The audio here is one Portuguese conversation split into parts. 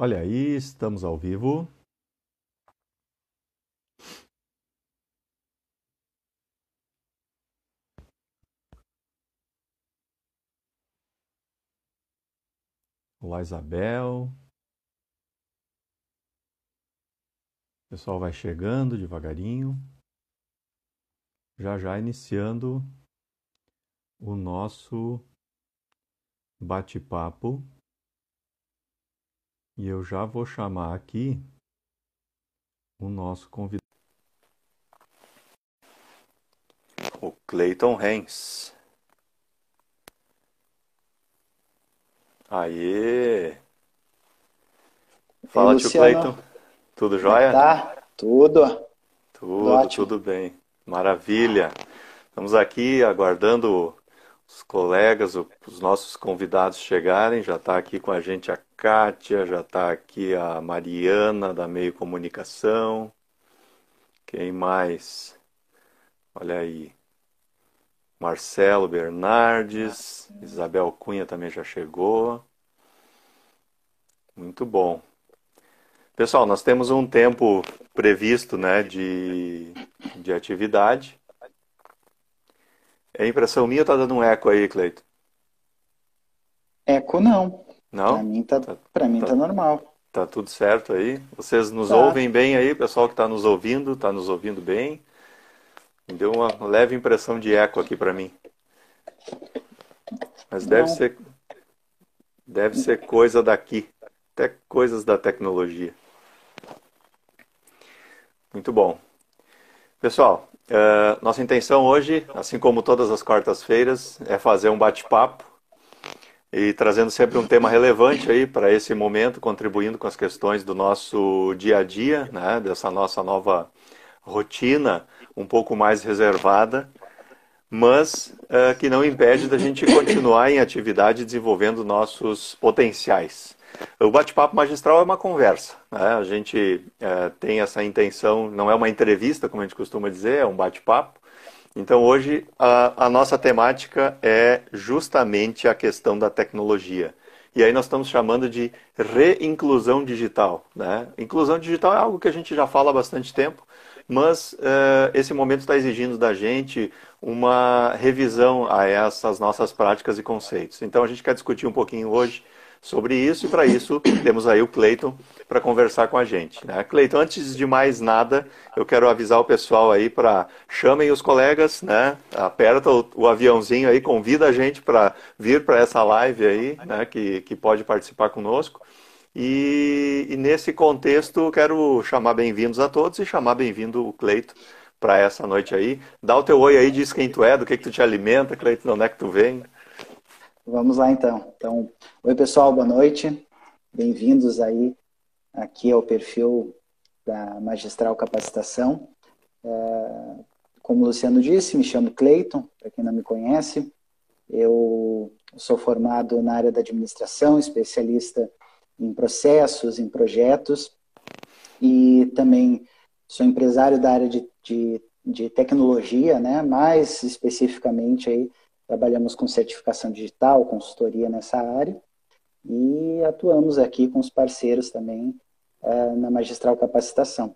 Olha aí, estamos ao vivo. Olá, Isabel. O pessoal vai chegando devagarinho. Já já iniciando o nosso bate-papo. E eu já vou chamar aqui o nosso convidado. O Clayton Hens. Aê! Fala, tio Clayton. Tudo jóia? Tá, tudo. Tudo, tudo bem. Maravilha. Estamos aqui aguardando os colegas, os nossos convidados chegarem. Já está aqui com a gente a Kátia, já está aqui a Mariana da Meio Comunicação. Quem mais? Olha aí. Marcelo Bernardes, Isabel Cunha também já chegou. Muito bom. Pessoal, nós temos um tempo previsto né, de, de atividade. É impressão minha ou tá dando um eco aí, Cleito? Eco não. Não? Para mim tá, tá, mim tá, tá normal. Tá tudo certo aí? Vocês nos tá. ouvem bem aí? Pessoal que está nos ouvindo, está nos ouvindo bem? Me deu uma leve impressão de eco aqui para mim. Mas deve não. ser deve ser coisa daqui, até coisas da tecnologia. Muito bom. Pessoal, Uh, nossa intenção hoje, assim como todas as quartas-feiras, é fazer um bate-papo e trazendo sempre um tema relevante aí para esse momento, contribuindo com as questões do nosso dia a dia, né, dessa nossa nova rotina um pouco mais reservada, mas uh, que não impede da gente continuar em atividade desenvolvendo nossos potenciais. O bate-papo magistral é uma conversa. Né? A gente é, tem essa intenção, não é uma entrevista, como a gente costuma dizer, é um bate-papo. Então, hoje, a, a, nossa temática é justamente a questão da tecnologia. E aí nós estamos chamando de reinclusão digital. Né? Inclusão digital é algo que a gente já fala há bastante tempo, mas é, esse momento está exigindo da gente uma revisão a essas nossas práticas e conceitos. Então, a gente quer discutir um pouquinho hoje sobre isso e para isso temos aí o Cleiton para conversar com a gente. Né? Cleiton, antes de mais nada, eu quero avisar o pessoal aí para chamem os colegas, né? aperta o, o aviãozinho aí, convida a gente para vir para essa live aí, né? que, que pode participar conosco. E, e nesse contexto, quero chamar bem-vindos a todos e chamar bem-vindo o Cleito para essa noite aí. Dá o teu oi aí, diz quem tu é, do que, que tu te alimenta, Cleito, de onde é que tu vem. Vamos lá então. Então, oi pessoal, boa noite. Bem-vindos aí aqui ao perfil da Magistral Capacitação. É, como o Luciano disse, me chamo Cleiton, para quem não me conhece. Eu sou formado na área da administração, especialista em processos, em projetos e também sou empresário da área de, de, de tecnologia, né? mais especificamente aí Trabalhamos com certificação digital, consultoria nessa área e atuamos aqui com os parceiros também é, na magistral capacitação.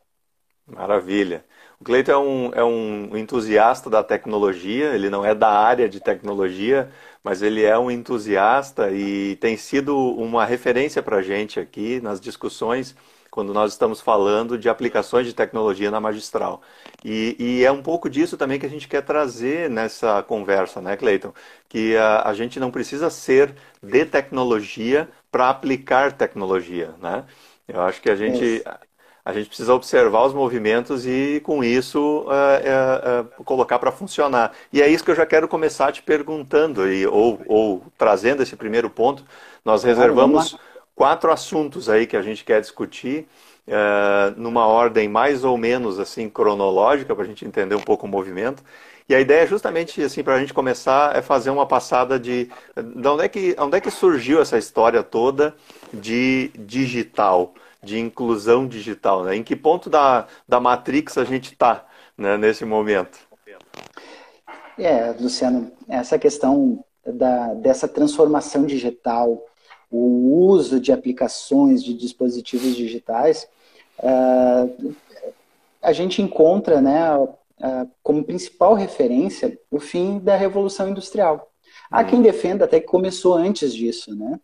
Maravilha. O Cleiton é um, é um entusiasta da tecnologia, ele não é da área de tecnologia, mas ele é um entusiasta e tem sido uma referência para a gente aqui nas discussões quando nós estamos falando de aplicações de tecnologia na magistral. E, e, é um pouco disso também que a gente quer trazer nessa conversa, né, Cleiton? Que a, a gente não precisa ser de tecnologia para aplicar tecnologia, né? Eu acho que a gente, a gente precisa observar os movimentos e, com isso, é, é, é, colocar para funcionar. E é isso que eu já quero começar te perguntando, e, ou, ou trazendo esse primeiro ponto. Nós reservamos quatro assuntos aí que a gente quer discutir, uh, numa ordem mais ou menos assim cronológica, para a gente entender um pouco o movimento. E a ideia é justamente assim para a gente começar é fazer uma passada de, de onde é que onde é que surgiu essa história toda de digital, de inclusão digital, né? Em que ponto da, da matrix a gente está né, nesse momento? É, Luciano, essa questão da, dessa transformação digital o uso de aplicações, de dispositivos digitais, uh, a gente encontra né, uh, como principal referência o fim da Revolução Industrial. Há quem defenda até que começou antes disso, né?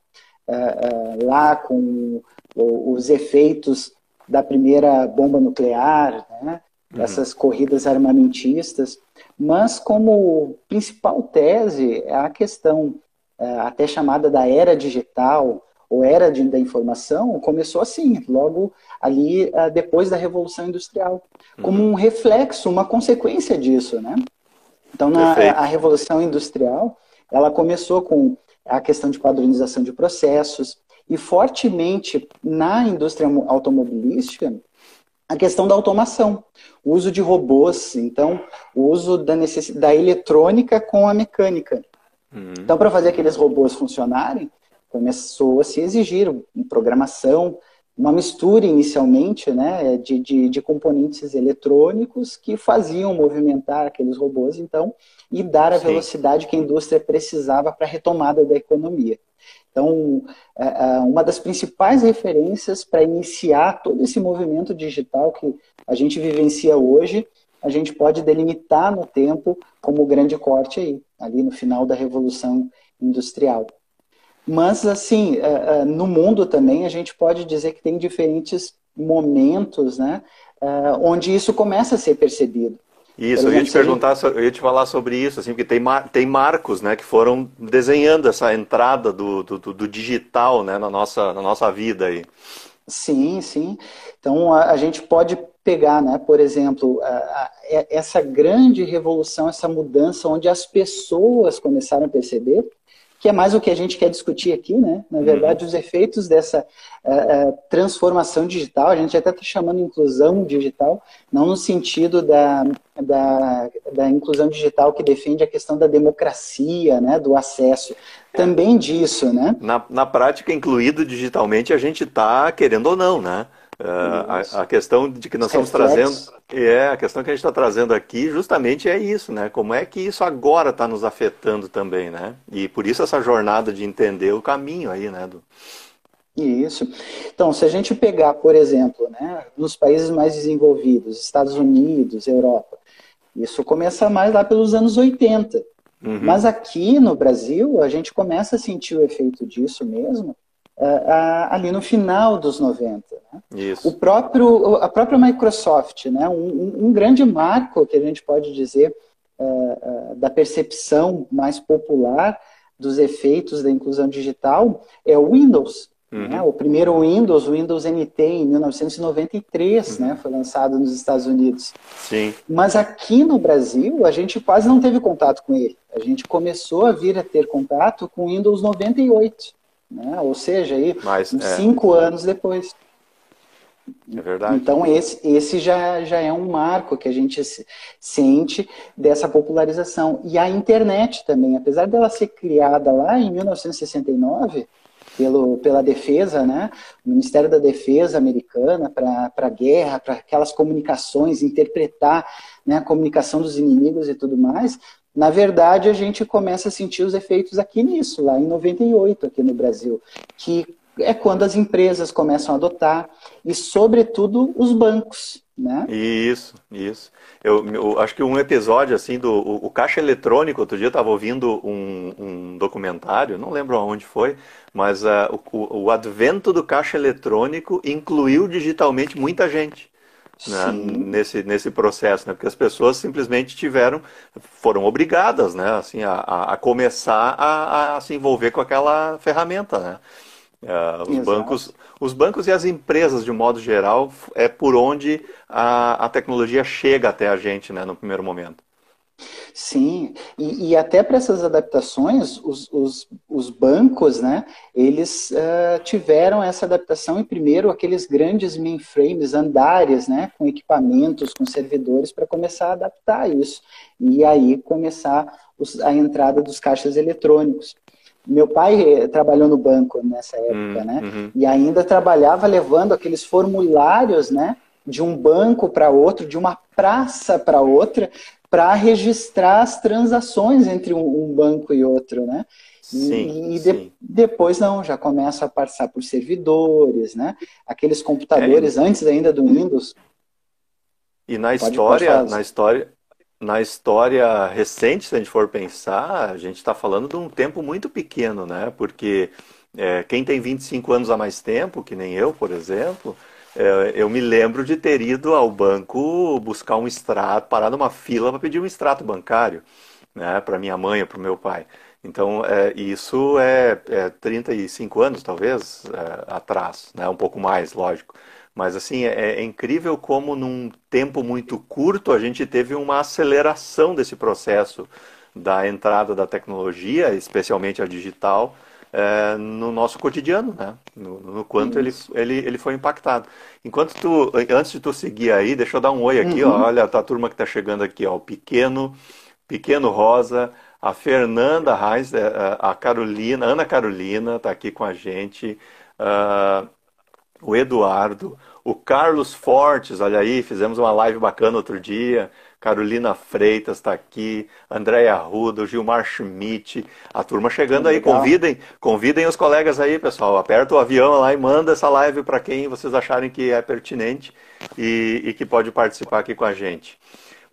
Uh, lá com os efeitos da primeira bomba nuclear, né? Uhum. essas corridas armamentistas, mas como principal tese é a questão até chamada da era digital ou era de, da informação começou assim, logo ali é, depois da Revolução Industrial, como uhum. um reflexo, uma consequência disso, né? Então, na a Revolução Industrial, ela começou com a questão de padronização de processos e fortemente na indústria automobilística a questão da automação, o uso de robôs, então o uso da, necess... da eletrônica com a mecânica. Uhum. Então, para fazer aqueles robôs funcionarem, começou a se exigir programação, uma mistura inicialmente né, de, de, de, componentes eletrônicos que faziam movimentar aqueles robôs, então, e dar a Sim. velocidade que a indústria precisava para a retomada da economia. Então, é, é, uma das principais referências para iniciar todo esse movimento digital que a gente vivencia hoje, a gente pode delimitar no tempo como o grande corte aí, ali no final da Revolução Industrial. Mas, assim, é, no mundo também, a gente pode dizer que tem diferentes momentos, né, onde isso começa a ser percebido. Isso, eu ia te perguntar, eu ia te falar sobre isso, assim, porque tem, tem marcos, né, que foram desenhando essa entrada do, do, do digital, né, na nossa, na nossa vida aí. Sim, sim. Então a, a gente pode pegar, né, por exemplo, a, a, essa grande revolução, essa mudança, onde as pessoas começaram a perceber que é mais o que a gente quer discutir aqui, né? Na verdade, uhum. os efeitos dessa uh, transformação digital, a gente até está chamando inclusão digital, não no sentido da, da, da, inclusão digital que defende a questão da democracia, né? Do acesso. Também disso, né? Na, na prática, incluído digitalmente, a gente está querendo ou não, né? Uh, a, a, questão de que nós estamos trazendo é a questão que a gente está trazendo aqui justamente é isso, né? Como é que isso agora está nos afetando também, né? E por isso essa jornada de entender o caminho aí, né? Do... Isso. Então, se a gente pegar, por exemplo, né, nos países mais desenvolvidos, Estados Unidos, Europa, isso começa mais lá pelos anos 80. Uhum. Mas aqui no Brasil, a gente começa a sentir o efeito disso mesmo ali no final dos 90. Né? Isso. O próprio, a própria Microsoft, né? um, um grande marco que a gente pode dizer uh, uh, da percepção mais popular dos efeitos da inclusão digital é o Windows. Uhum. Né? O primeiro Windows, o Windows NT, em 1993, uhum. né? foi lançado nos Estados Unidos. Sim. Mas aqui no Brasil, a gente quase não teve contato com ele. A gente começou a vir a ter contato com o Windows 98 né? ou seja, aí, Mas, é. cinco anos depois. É verdade. Então, esse, esse já, já é um marco que a gente sente dessa popularização. E a internet também, apesar dela ser criada lá em 1969, pelo, pela defesa, né? o Ministério da Defesa americana para a guerra, para aquelas comunicações, interpretar né, a comunicação dos inimigos e tudo mais, na verdade, a gente começa a sentir os efeitos aqui nisso, lá em 98, aqui no Brasil, que é quando as empresas começam a adotar e, sobretudo, os bancos. Né? Isso, isso. Eu, eu, acho que um episódio assim do o, o caixa eletrônico, outro dia eu estava ouvindo um, um, documentário, não lembro aonde foi, mas uh, o, o advento do caixa eletrônico incluiu digitalmente muita gente né, nesse, nesse processo, né, porque as pessoas simplesmente tiveram, foram obrigadas né, assim, a, a começar a, a se envolver com aquela ferramenta. Né? Uh, os, bancos, os bancos e as empresas, de um modo geral, é por onde a, a tecnologia chega até a gente né, no primeiro momento. Sim, e, e até para essas adaptações, os, os, os, bancos, né, eles uh, tiveram essa adaptação em primeiro aqueles grandes mainframes, andares, né, com equipamentos, com servidores, para começar a adaptar isso. E aí começar os, a entrada dos caixas eletrônicos. Meu pai eh, trabalhou no banco nessa época, hum, né, uhum. e ainda trabalhava levando aqueles formulários, né, de um banco para outro, de uma praça para outra, para registrar as transações entre um, banco e outro, né? Sim, e de, sim. depois não, já começa a passar por servidores, né? Aqueles computadores é, antes ainda do Windows. E na pode, história, pode na história, na história recente, se a gente for pensar, a gente está falando de um tempo muito pequeno, né? Porque é, quem tem 25 anos a mais tempo, que nem eu, por exemplo, eu me lembro de ter ido ao banco buscar um extrato, parar numa fila para pedir um extrato bancário, né? Para minha mãe ou para o meu pai. Então, é, isso é, é 35 anos, talvez, é, atrás, né? um pouco mais, lógico. Mas, assim, é, é, incrível como num tempo muito curto a gente teve uma aceleração desse processo da entrada da tecnologia, especialmente a digital, é, no nosso cotidiano, né? No, no quanto ele, ele, ele foi impactado. Enquanto tu, antes de tu seguir aí, deixa eu dar um oi aqui, uhum. ó, olha a tua turma que está chegando aqui, ó, o Pequeno, Pequeno Rosa, a Fernanda Reis, é, é, a Carolina, Ana Carolina está aqui com a gente, uh, o Eduardo, o Carlos Fortes, olha aí, fizemos uma live bacana outro dia. Carolina Freitas está aqui, Andréia Arruda, Gilmar Schmidt, a turma chegando aí. Convidem, convidem os colegas aí, pessoal. Aperta o avião lá e manda essa live para quem vocês acharem que é pertinente e, e que pode participar aqui com a gente.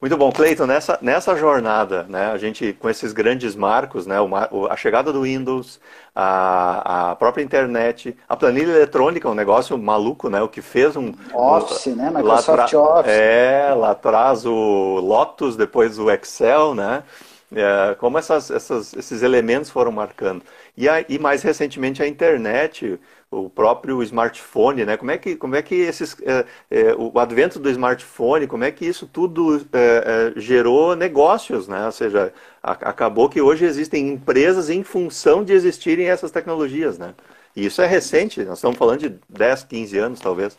Muito bom, Cleiton, nessa, nessa jornada, né, a gente com esses grandes marcos, né, o, a chegada do Windows, a, a própria internet, a planilha eletrônica, um negócio maluco, né, o que fez um... Office, né, Microsoft Office. É, lá atrás o Lotus, depois o Excel, né, é, como essas, essas, esses elementos foram marcando. E, a, e mais recentemente a internet, o próprio smartphone, né? Como é que, como é que esses, é, é, o advento do smartphone, como é que isso tudo é, é gerou negócios, né? Ou seja, a, acabou que hoje existem empresas em função de existirem essas tecnologias, né? E isso é recente, nós estamos falando de 10, 15 anos, talvez.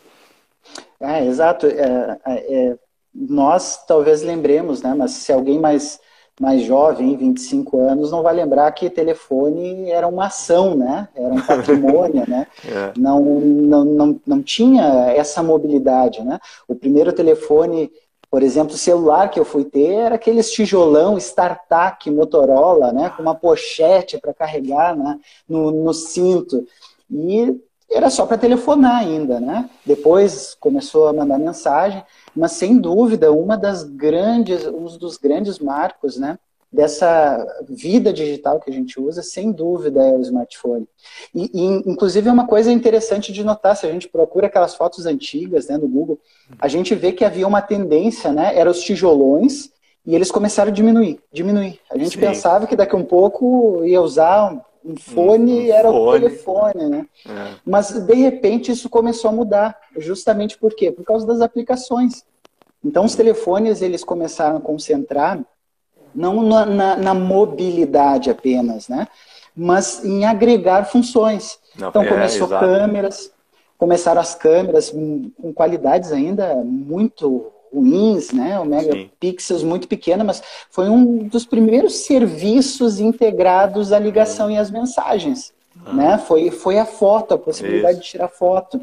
É, exato. É, é, nós talvez lembremos, né? Mas se alguém mais mais jovem, 25 anos, não vai lembrar que telefone era uma ação, né? Era um patrimônio, né? É. Não, não, não, não tinha essa mobilidade, né? O primeiro telefone, por exemplo, celular que eu fui ter era aqueles tijolão StarTAC Motorola, né? Com uma pochete para carregar né? no, no cinto. E era só para telefonar ainda, né? Depois começou a mandar mensagem mas sem dúvida uma das grandes, um dos grandes marcos, né, dessa vida digital que a gente usa, sem dúvida é o smartphone. E, e, inclusive é uma coisa interessante de notar, se a gente procura aquelas fotos antigas, né, no Google, a gente vê que havia uma tendência, né, eram os tijolões e eles começaram a diminuir, diminuir. A gente Sim. pensava que daqui a um pouco ia usar um fone um era fone. o telefone, né? É. Mas de repente isso começou a mudar, justamente por quê? Por causa das aplicações. Então os telefones eles começaram a concentrar não na, na, na mobilidade apenas, né? Mas em agregar funções. Não, então é, começou câmeras, começaram as câmeras com qualidades ainda muito ruins, né? O megapixels Sim. muito pequeno, mas foi um dos primeiros serviços integrados à ligação e às mensagens, ah. né? Foi, foi a foto, a possibilidade Isso. de tirar foto.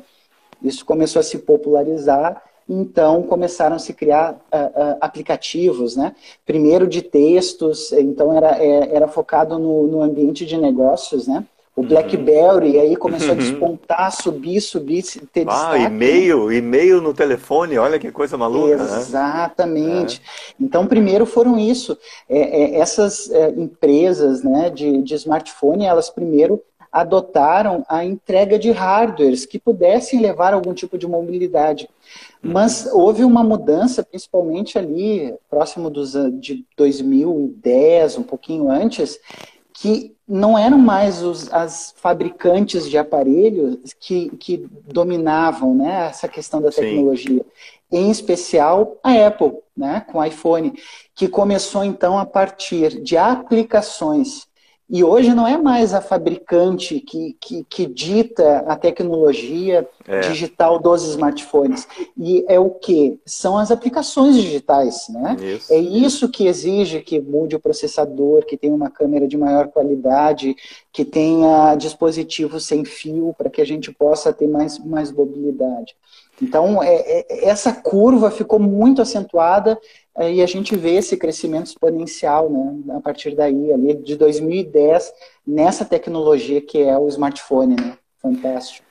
Isso começou a se popularizar então começaram a se criar uh, uh, aplicativos, né? Primeiro de textos, então era, é, era focado no, no ambiente de negócios, né? O uhum. BlackBerry, aí começou a uhum. despontar, subir, subir, ter ah, e-mail, e-mail no telefone, olha que coisa maluca, né? Exatamente. Né? Então, primeiro foram isso. É, é, essas é, empresas né, de, de smartphone, elas primeiro adotaram a entrega de hardwares que pudessem levar algum tipo de mobilidade. Uhum. Mas houve uma mudança, principalmente ali, próximo dos, de 2010, um pouquinho antes, que não eram mais os, as fabricantes de aparelhos que, que dominavam né, essa questão da tecnologia. Sim. Em especial a Apple, né, com o iPhone, que começou então a partir de aplicações e hoje não é mais a fabricante que, que, que dita a tecnologia é. digital dos smartphones. E é o que? São as aplicações digitais. Né? Isso, é isso, que exige que mude o processador, que tenha uma câmera de maior qualidade, que tenha dispositivos sem fio para que a gente possa ter mais, mais mobilidade. Então, é, é, essa curva ficou muito acentuada e a gente vê esse crescimento exponencial né, a partir daí, ali de 2010, nessa tecnologia que é o smartphone. Né? Fantástico.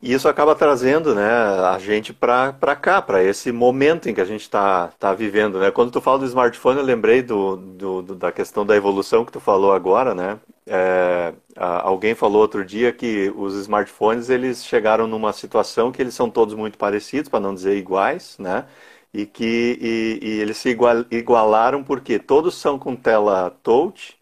E isso acaba trazendo né, a gente para cá, para esse momento em que a gente está tá vivendo. Né? Quando tu fala do smartphone, eu lembrei do, do, do da questão da evolução que tu falou agora. Né? É, alguém falou outro dia que os smartphones eles chegaram numa situação que eles são todos muito parecidos, para não dizer iguais, né? E que e, e eles se igual, igualaram porque todos são com tela touch,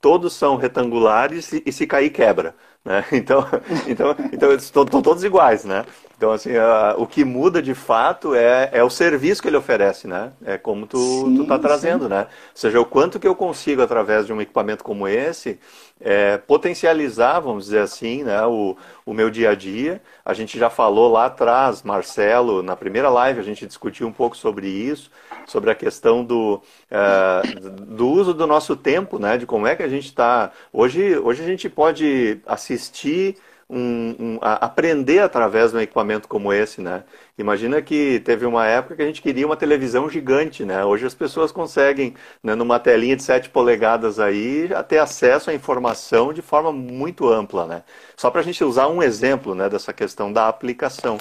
todos são retangulares e, e se cair quebra. Né? Então, então, então estão todos iguais, né? Então, assim, o que muda de fato é, é o serviço que ele oferece, né? É como tu, sim, tu tá trazendo, sim. né? Ou seja, o quanto que eu consigo, através de um equipamento como esse, é, potencializar, vamos dizer assim, né, o, o meu dia a dia. A gente já falou lá atrás, Marcelo, na primeira live, a gente discutiu um pouco sobre isso, sobre a questão do, é, do uso do nosso tempo, né, de como é que a gente está. Hoje, hoje a gente pode assistir um, um, aprender através de um equipamento como esse, né? Imagina que teve uma época que a gente queria uma televisão gigante, né? Hoje as pessoas conseguem, né, numa telinha de 7 polegadas aí, ter acesso à informação de forma muito ampla, né? Só para a gente usar um exemplo, né, dessa questão da aplicação.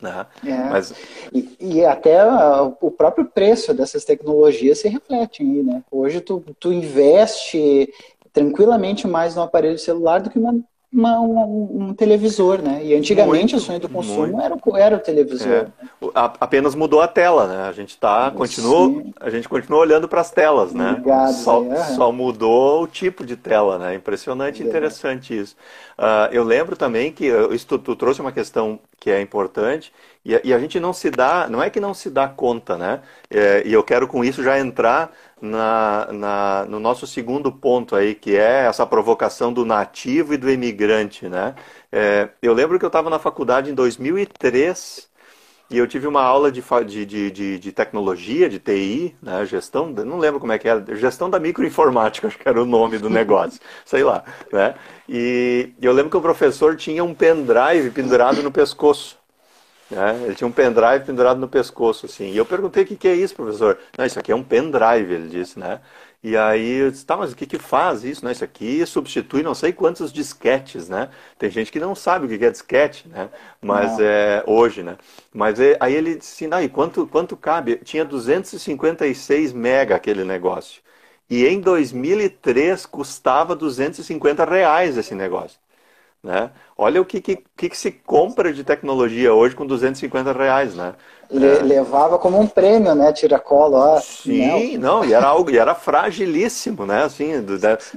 Né? É. Mas... E, e, até o próprio preço dessas tecnologias se reflete aí, né? Hoje tu, tu investe tranquilamente mais no aparelho celular do que uma uma, um, um, televisor, né? E antigamente muito, o sonho do consumo era o, era o televisor. É. Apenas mudou a tela, né? A gente tá, continuou, a gente continua olhando para as telas, né? Ligado, só, é. só mudou o tipo de tela, né? Impressionante, é. interessante isso. Uh, eu lembro também que isso, tu, tu, trouxe uma questão que é importante e, e, a gente não se dá, não é que não se dá conta, né? É, e eu quero com isso já entrar na, na, no nosso segundo ponto aí, que é essa provocação do nativo e do imigrante, né? É, eu lembro que eu estava na faculdade em 2003 e eu tive uma aula de, de, de, de, tecnologia, de TI, né, gestão, não lembro como é que era, gestão da microinformática, acho que era o nome do negócio, sei lá, né? E eu lembro que o professor tinha um pendrive pendurado no pescoço. Né? Ele tinha um pendrive pendurado no pescoço, assim. E eu perguntei o que, que é isso, professor. Não, isso aqui é um pendrive, ele disse, né? E aí eu disse, tá, mas o que, que faz isso? Né? Isso aqui substitui não sei quantos disquetes, né? Tem gente que não sabe o que é disquete, né? Mas é hoje, né? Mas é, aí ele disse, não, e quanto, quanto cabe? Tinha 256 mega aquele negócio. E em 2003 custava 250 reais esse negócio. Né? Olha o que, que, que, se compra de tecnologia hoje com 250 reais, né? Le, é. Levava como um prêmio, né? Tiracolo, ó. Sim, não. não, e era algo, e era fragilíssimo, né? Assim,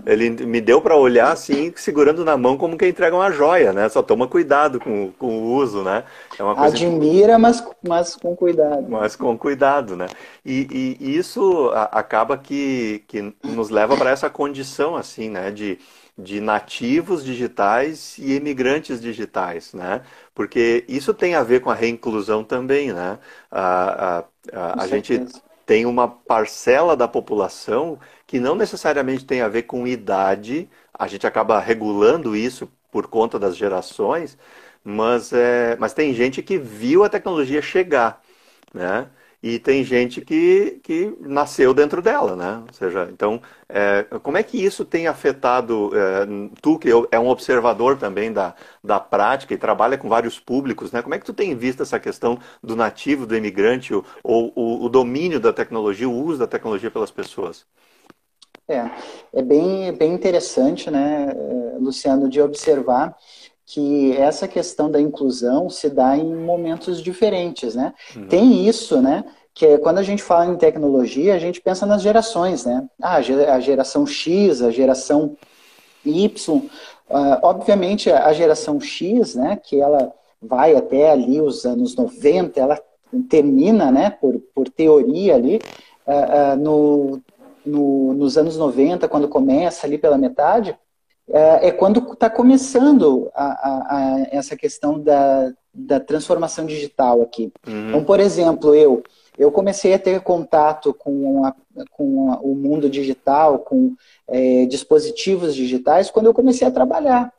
ele me deu para olhar assim, segurando na mão como quem entrega uma joia, né? Só toma cuidado com, com o uso, né? É uma coisa Admira, que... mas, mas com cuidado. Mas com cuidado, né? E, e, e isso acaba que, que nos leva para essa condição, assim, né? De de nativos digitais e imigrantes digitais, né? Porque isso tem a ver com a reinclusão também, né? A, a, a, a gente tem uma parcela da população que não necessariamente tem a ver com idade, a gente acaba regulando isso por conta das gerações, mas, é, mas tem gente que viu a tecnologia chegar, né? E tem gente que, que nasceu dentro dela, né? Ou seja, então, é, como é que isso tem afetado, é, tu que é um observador também da, da prática e trabalha com vários públicos, né? Como é que tu tem visto essa questão do nativo, do imigrante, ou o, o domínio da tecnologia, o uso da tecnologia pelas pessoas? É, é bem, bem interessante, né, Luciano, de observar que essa questão da inclusão se dá em momentos diferentes, né? Uhum. Tem isso, né? Que é, quando a gente fala em tecnologia, a gente pensa nas gerações, né? Ah, a geração X, a geração Y. Uh, obviamente, a geração X, né? Que ela vai até ali os anos 90, ela termina, né? Por, por teoria ali, uh, uh, no, no, nos anos 90, quando começa ali pela metade, é, é quando está começando a, a, a, essa questão da, da transformação digital aqui. Uhum. Então, por exemplo, eu eu comecei a ter contato com, a, com o mundo digital, com é, dispositivos digitais, quando eu comecei a trabalhar.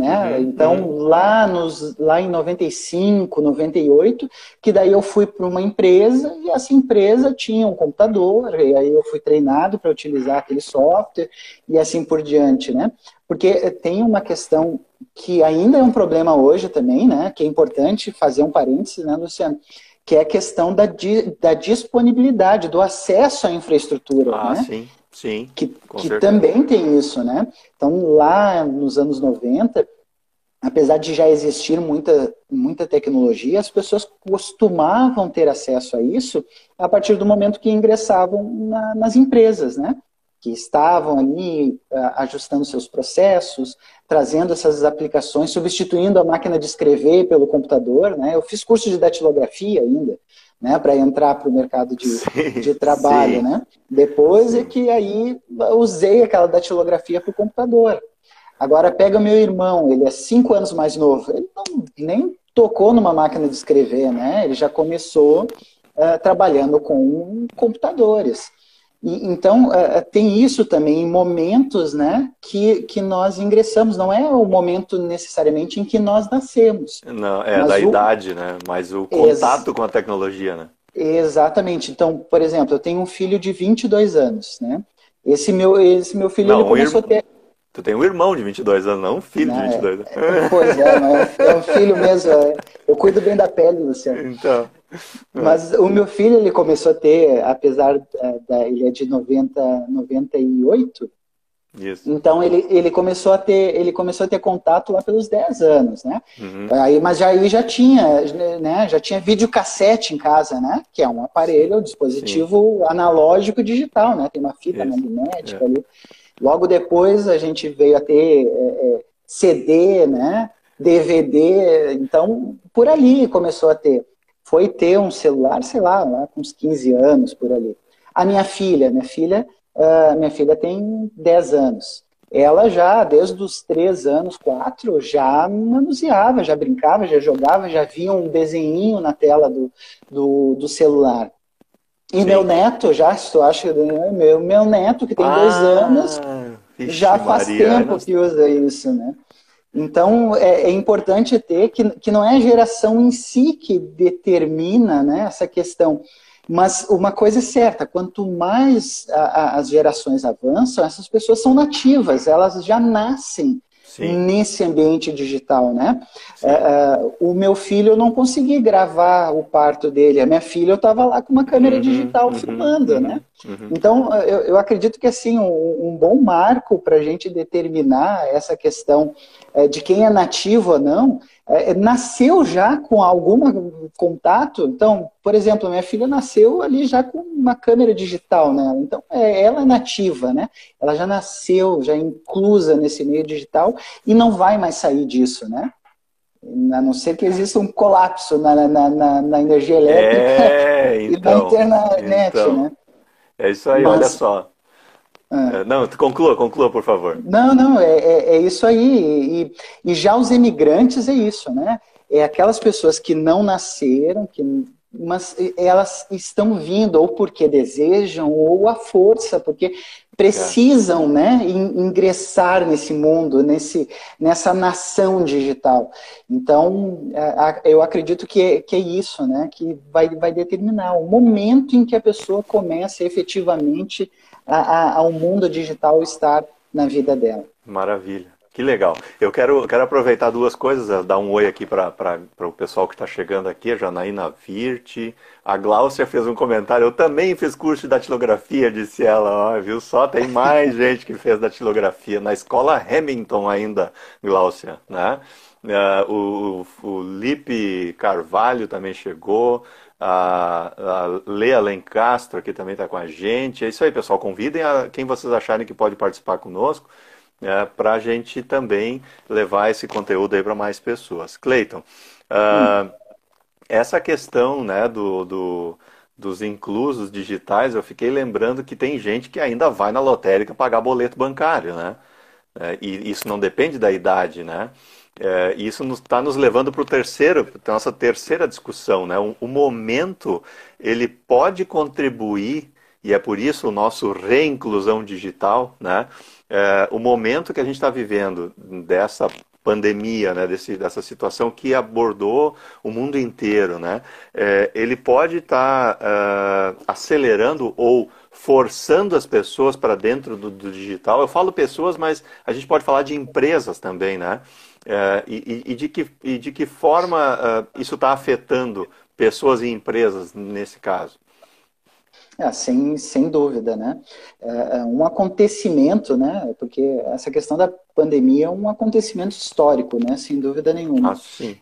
Né? Uhum, então, uhum. lá, nos, lá em 95, 98, que daí eu fui para uma empresa e essa empresa tinha um computador, e aí eu fui treinado para utilizar aquele software e assim por diante, né? Porque tem uma questão que ainda é um problema hoje também, né? Que é importante fazer um parênteses, né, Luciano? Que é a questão da, di, da disponibilidade, do acesso à infraestrutura, ah, né? sim. Sim. Que, que também tem isso, né? Então, lá nos anos 90, apesar de já existir muita, muita tecnologia, as pessoas costumavam ter acesso a isso a partir do momento que ingressavam na, nas empresas, né? Que estavam ali uh, ajustando seus processos, trazendo essas aplicações, substituindo a máquina de escrever pelo computador, né? Eu fiz curso de datilografia ainda né, para entrar para o mercado de, sim, de trabalho, sim. né? Depois é sim. é que aí usei aquela datilografia para o computador. Agora pega meu irmão, ele é cinco anos mais novo, ele não, nem tocou numa máquina de escrever, né? Ele já começou uh, trabalhando com computadores. E, então, uh, tem isso também em momentos né, que, que nós ingressamos. Não é o momento necessariamente em que nós nascemos. Não, é da o... idade, né? Mas o contato Ex... com a tecnologia, né? Exatamente. Então, por exemplo, eu tenho um filho de 22 anos, né? Esse meu, esse meu filho não, ele começou a ter... Tu tem um irmão de 22 anos, não um filho não, de 22 anos. É, pois é, é um filho mesmo. É. Eu cuido bem da pele, Luciano. Então... Mas o meu filho, ele começou a ter, apesar da, ele é de 90, 98, isso. Então ele, ele começou a ter ele começou a ter contato lá pelos 10 anos, né? Uhum. Aí, mas já aí já tinha, né? Já tinha videocassete em casa, né? Que é um aparelho, um dispositivo Sim. analógico digital, né? Tem uma fita Isso. magnética é. ali. Logo depois a gente veio a ter é, é CD, né? DVD, então por ali começou a ter foi ter um celular, sei lá, lá com uns 15 anos por ali. A minha filha, minha filha, uh, minha filha tem 10 anos. Ela já, desde os 3 anos, 4, já manuseava, já brincava, já jogava, já via um desenho na tela do, do, do celular. E Sim. meu neto, já, tu acha, meu, meu neto, que tem ah, dois anos, já faz Maria, tempo que usa isso, né? Então, é, é, importante ter que, que não é a geração em si que determina né, essa questão. Mas uma coisa é certa, quanto mais a, a, as gerações avançam, essas pessoas são nativas, elas já nascem Sim. nesse ambiente digital, né? É, é, o meu filho, eu não consegui gravar o parto dele. A minha filha, eu estava lá com uma câmera uhum, digital uhum, filmando, uhum, né? Uhum. Então, eu, eu, acredito que, assim, um, um bom marco para a gente determinar essa questão é, de quem é nativo ou não, é, é, nasceu já com algum contato. Então, por exemplo, minha filha nasceu ali já com uma câmera digital nela. Então, é, ela é nativa, né? Ela já nasceu, já inclusa nesse meio digital e não vai mais sair disso, né? A não ser que exista um colapso na, na, na, na energia elétrica é, então, e na internet, então, né? É isso aí, Mas, olha só. Ah. Não, conclua, conclua, por favor. Não, não, é, é, é isso aí. E, e, já os emigrantes é isso, né? É aquelas pessoas que não nasceram, que, mas elas estão vindo ou porque desejam ou à força, porque precisam, né, ingressar nesse mundo, nesse, nessa nação digital. Então, eu acredito que é, que é isso, né, que vai, vai determinar o momento em que a pessoa começa efetivamente a, ao mundo digital estar na vida dela. Maravilha. Que legal. Eu quero, quero aproveitar duas coisas, eh, dar um oi aqui para o pessoal que está chegando aqui, a Janaína Virte, a Gláucia fez um comentário, eu também fiz curso de datilografia, disse ela, ó, viu só, tem mais gente que fez datilografia, na escola Hamilton ainda, Gláucia, né? Uh, o, o Lipe Carvalho também chegou, a, a Lea Lencastro aqui também está com a gente. É isso aí, pessoal. Convidem a quem vocês acharem que pode participar conosco. É, para a gente também levar esse conteúdo aí para mais pessoas. Cleiton, uh, hum. essa questão né, do, do, dos inclusos digitais, eu fiquei lembrando que tem gente que ainda vai na lotérica pagar boleto bancário, né? É, e isso não depende da idade, né? É, isso está nos levando para o terceiro, para nossa terceira discussão, né? O, o, momento ele pode contribuir e é por isso o nosso reinclusão digital, né? É, o momento que a gente está vivendo dessa pandemia, né, desse, dessa situação que abordou o mundo inteiro, né, é, ele pode estar tá, uh, acelerando ou forçando as pessoas para dentro do, do, digital. Eu falo pessoas, mas a gente pode falar de empresas também, né? É, e, e, de que, e de que forma uh, isso está afetando pessoas e empresas nesse caso? É, sem, sem dúvida, né? É, é um acontecimento, né? Porque essa questão da pandemia é um acontecimento histórico, né? Sem dúvida nenhuma. Ah, sim.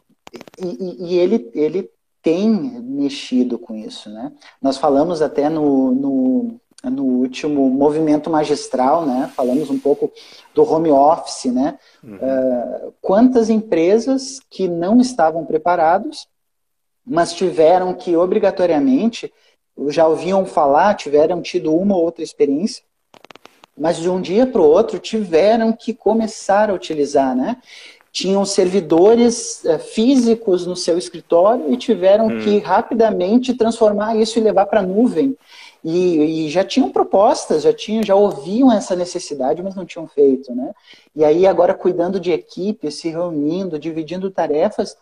E, e, e ele, ele tem mexido com isso, né? Nós falamos até no, no, no último movimento magistral, né? Falamos um pouco do home office, né? Uhum. Uh, quantas empresas que não estavam preparados, mas tiveram que obrigatoriamente já ouviam falar, tiveram tido uma ou outra experiência, mas de um dia para o outro tiveram que começar a utilizar, né? Tinham servidores uh, físicos no seu escritório e tiveram hum. que rapidamente transformar isso e levar para a nuvem. E, e, já tinham propostas, já tinham, já ouviam essa necessidade, mas não tinham feito, né? E aí agora cuidando de equipe, se reunindo, dividindo tarefas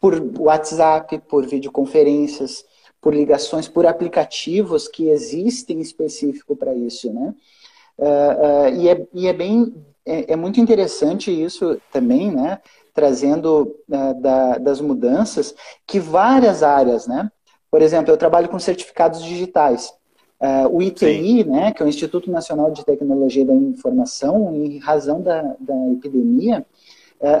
por WhatsApp, por videoconferências, por ligações, por aplicativos que existem específico para isso, né? Uh, uh, e, é, e é bem, é, é, muito interessante isso também, né? Trazendo uh, da, das mudanças que várias áreas, né? Por exemplo, eu trabalho com certificados digitais. o ITI, né, que é o Instituto Nacional de Tecnologia da Informação, em razão da, da epidemia,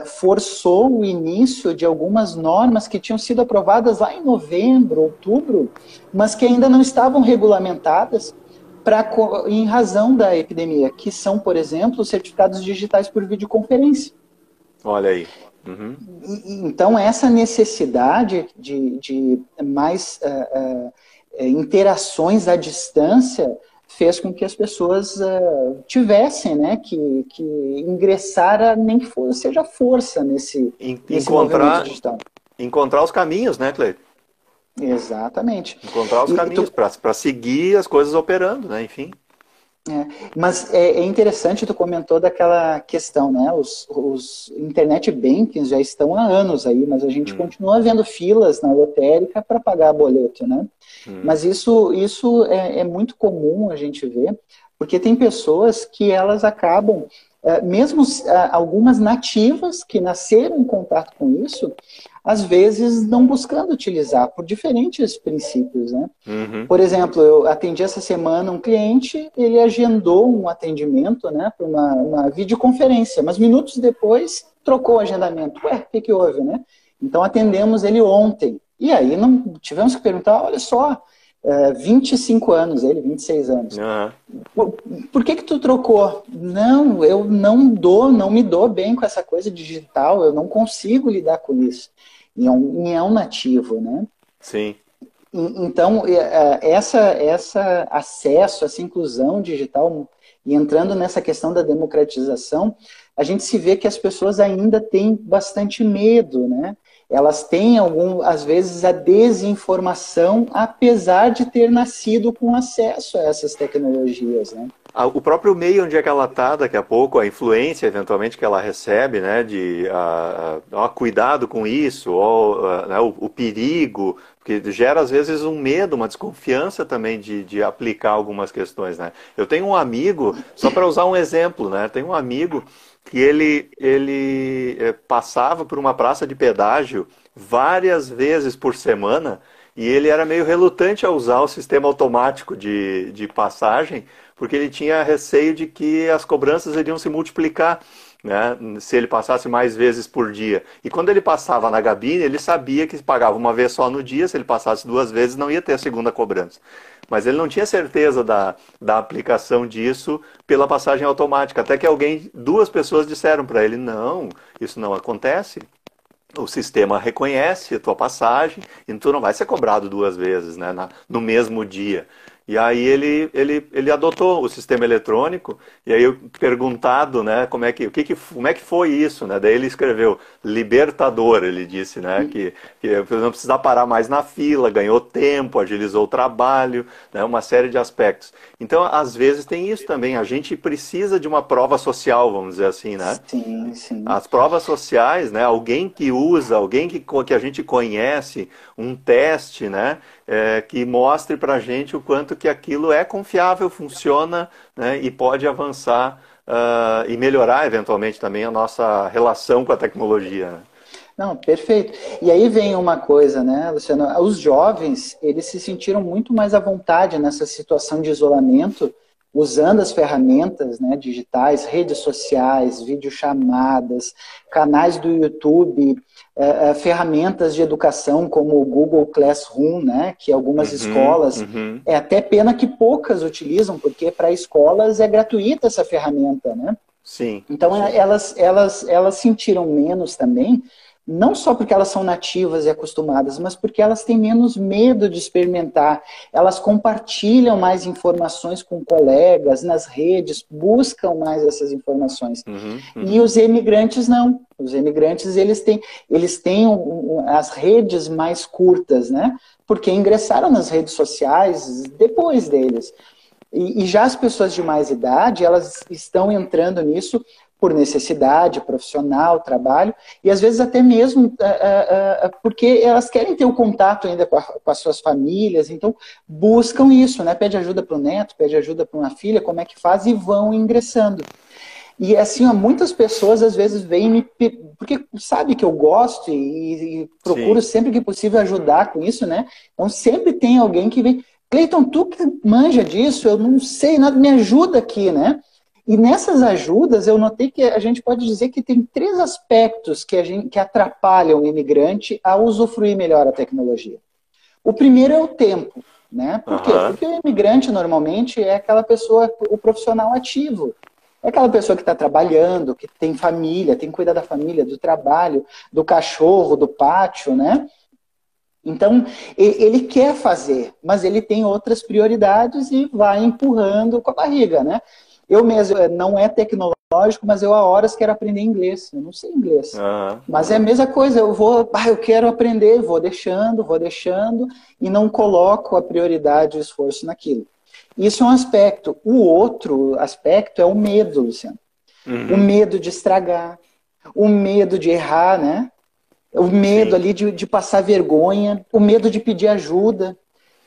forçou o início de algumas normas que tinham sido aprovadas lá em novembro, outubro, mas que ainda não estavam regulamentadas pra, em razão da epidemia, que são, por exemplo, os certificados digitais por videoconferência. Olha aí. Uhum. Então, essa necessidade de, de mais uh, uh, interações à distância fez com que as pessoas uh, tivessem né, que, que ingressar, nem que for, seja força nesse, nesse encontrar, digital. Encontrar os caminhos, né, Cleiton? Exatamente. Encontrar os caminhos tu... para seguir as coisas operando, né? Enfim. É, mas é, é, interessante, tu comentou daquela questão, né? Os, os internet bankings já estão há anos aí, mas a gente hum. continua vendo filas na lotérica para pagar boleto, né? Hum. Mas isso, isso é, é, muito comum a gente ver, porque tem pessoas que elas acabam, mesmo é, algumas nativas que nasceram em contato com isso, às vezes não buscando utilizar por diferentes princípios, né? Uhum. Por exemplo, eu atendi essa semana um cliente, ele agendou um atendimento, né, para uma, uma videoconferência, mas minutos depois trocou o agendamento. Ué, o que, que houve, né? Então atendemos ele ontem. E aí não tivemos que perguntar, olha só, é, 25 anos, ele 26 anos. Uhum. Por, por, que que tu trocou? Não, eu não dou, não me dou bem com essa coisa digital, eu não consigo lidar com isso. E é um, e é um nativo, né? Sim. Então, é, essa, essa acesso, essa inclusão digital, e entrando nessa questão da democratização, a gente se vê que as pessoas ainda têm bastante medo, né? Elas têm algum, às vezes a desinformação, apesar de ter nascido com acesso a essas tecnologias, né? O próprio meio onde é que ela está daqui a pouco, a influência eventualmente que ela recebe, né, de uh, cuidado com isso, uh, né, o, o, perigo, que gera às vezes um medo, uma desconfiança também de, de aplicar algumas questões, né. Eu tenho um amigo, só para usar um exemplo, né, tem um amigo que ele, ele é, passava por uma praça de pedágio várias vezes por semana e ele era meio relutante a usar o sistema automático de, de passagem, porque ele tinha receio de que as cobranças iriam se multiplicar né, se ele passasse mais vezes por dia. E quando ele passava na gabine, ele sabia que pagava uma vez só no dia, se ele passasse duas vezes, não ia ter a segunda cobrança. Mas ele não tinha certeza da, da aplicação disso pela passagem automática. Até que alguém, duas pessoas disseram para ele: não, isso não acontece. O sistema reconhece a tua passagem e tu não vai ser cobrado duas vezes né, na, no mesmo dia. E aí ele, ele, ele adotou o sistema eletrônico, e aí eu perguntado, né, como é que, o que, que como é que foi isso, né? Daí ele escreveu libertador, ele disse, né, uhum. que, que não precisar parar mais na fila, ganhou tempo, agilizou o trabalho, né, uma série de aspectos. Então, às vezes tem isso também, a gente precisa de uma prova social, vamos dizer assim, né? Sim, sim. As provas sociais, né, alguém que usa, alguém que, que a gente conhece, um teste, né, é, que mostre para a gente o quanto que aquilo é confiável, funciona né, e pode avançar uh, e melhorar eventualmente também a nossa relação com a tecnologia. Né? Não, perfeito. E aí vem uma coisa, né, Luciano? Os jovens, eles se sentiram muito mais à vontade nessa situação de isolamento, usando as ferramentas né, digitais, redes sociais, videochamadas, canais do YouTube, é, é, ferramentas de educação como o Google Classroom, né, que algumas uhum, escolas, uhum. é até pena que poucas utilizam, porque para escolas é gratuita essa ferramenta, né? Sim. Então sim. elas, elas, elas sentiram menos também, não só porque elas são nativas e acostumadas, mas porque elas têm menos medo de experimentar. Elas compartilham mais informações com colegas nas redes, buscam mais essas informações. Uhum, uhum. E os emigrantes não. Os emigrantes eles têm, eles têm as redes mais curtas, né? Porque ingressaram nas redes sociais depois deles. E, e já as pessoas de mais idade, elas estão entrando nisso por necessidade profissional, trabalho, e às vezes até mesmo uh, uh, uh, porque elas querem ter o um contato ainda com, a, com, as suas famílias, então buscam isso, né? Pede ajuda para o neto, pede ajuda para uma filha, como é que faz, e vão ingressando. E assim, ó, muitas pessoas às vezes vêm me. Porque sabe que eu gosto e, e procuro Sim. sempre que possível ajudar com isso, né? Então sempre tem alguém que vem. Cleiton, tu que manja disso, eu não sei nada, me ajuda aqui, né? E nessas ajudas, eu notei que a gente pode dizer que tem três aspectos que, a gente, que atrapalham o imigrante a usufruir melhor a tecnologia. O primeiro é o tempo. Né? Por uhum. quê? Porque o imigrante normalmente é aquela pessoa, o profissional ativo. É aquela pessoa que está trabalhando, que tem família, tem que cuidar da família, do trabalho, do cachorro, do pátio, né? Então, ele quer fazer, mas ele tem outras prioridades e vai empurrando com a barriga, né? Eu mesmo, eh, não é tecnológico, mas eu há horas quero aprender inglês. Eu não sei inglês. Uhum. Mas é a mesma coisa, eu vou, ah, eu quero aprender, vou deixando, vou deixando e não coloco a prioridade e o esforço naquilo. Isso é um aspecto. O outro aspecto é o medo, Luciano. Uhum. O medo de estragar, o medo de errar, né? O medo Sim. ali de, de passar vergonha, o medo de pedir ajuda.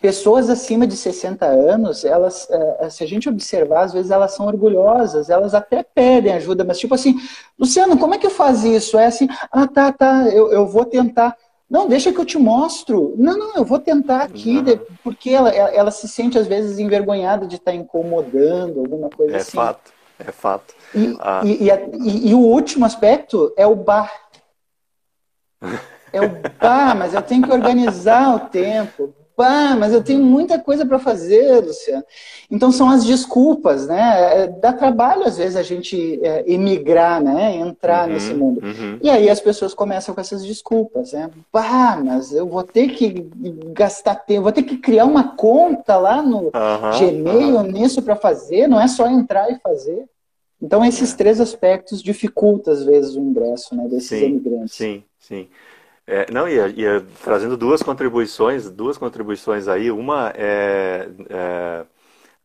Pessoas acima de 60 anos, elas, é, é, se a gente observar, às vezes elas são orgulhosas, elas até pedem ajuda, mas tipo assim, Luciano, como é que eu faço isso? É assim, ah, tá, tá, eu, eu vou tentar. Não, deixa que eu te mostro. Não, não, eu vou tentar aqui, uhum. porque ela, ela se sente às vezes envergonhada de estar incomodando, alguma coisa é assim. É fato, é fato. E, ah. e, e, e, o último aspecto é o bar. É o bar, mas eu tenho que organizar o tempo. Pá, mas eu tenho muita coisa para fazer, Luciano. Então são as desculpas, né? É, dá trabalho às vezes a gente é, emigrar, né? Entrar uhum, nesse mundo. Uhum. E aí as pessoas começam com essas desculpas, né? Pá, mas eu vou ter que gastar tempo, vou ter que criar uma conta lá no uhum, Gmail nisso para fazer, não é só entrar e fazer. Então esses é. três aspectos dificultam às vezes o ingresso, né? Desses sim, imigrantes. Sim, sim. É, não, ia, ia, trazendo duas contribuições, duas contribuições aí. Uma é, é,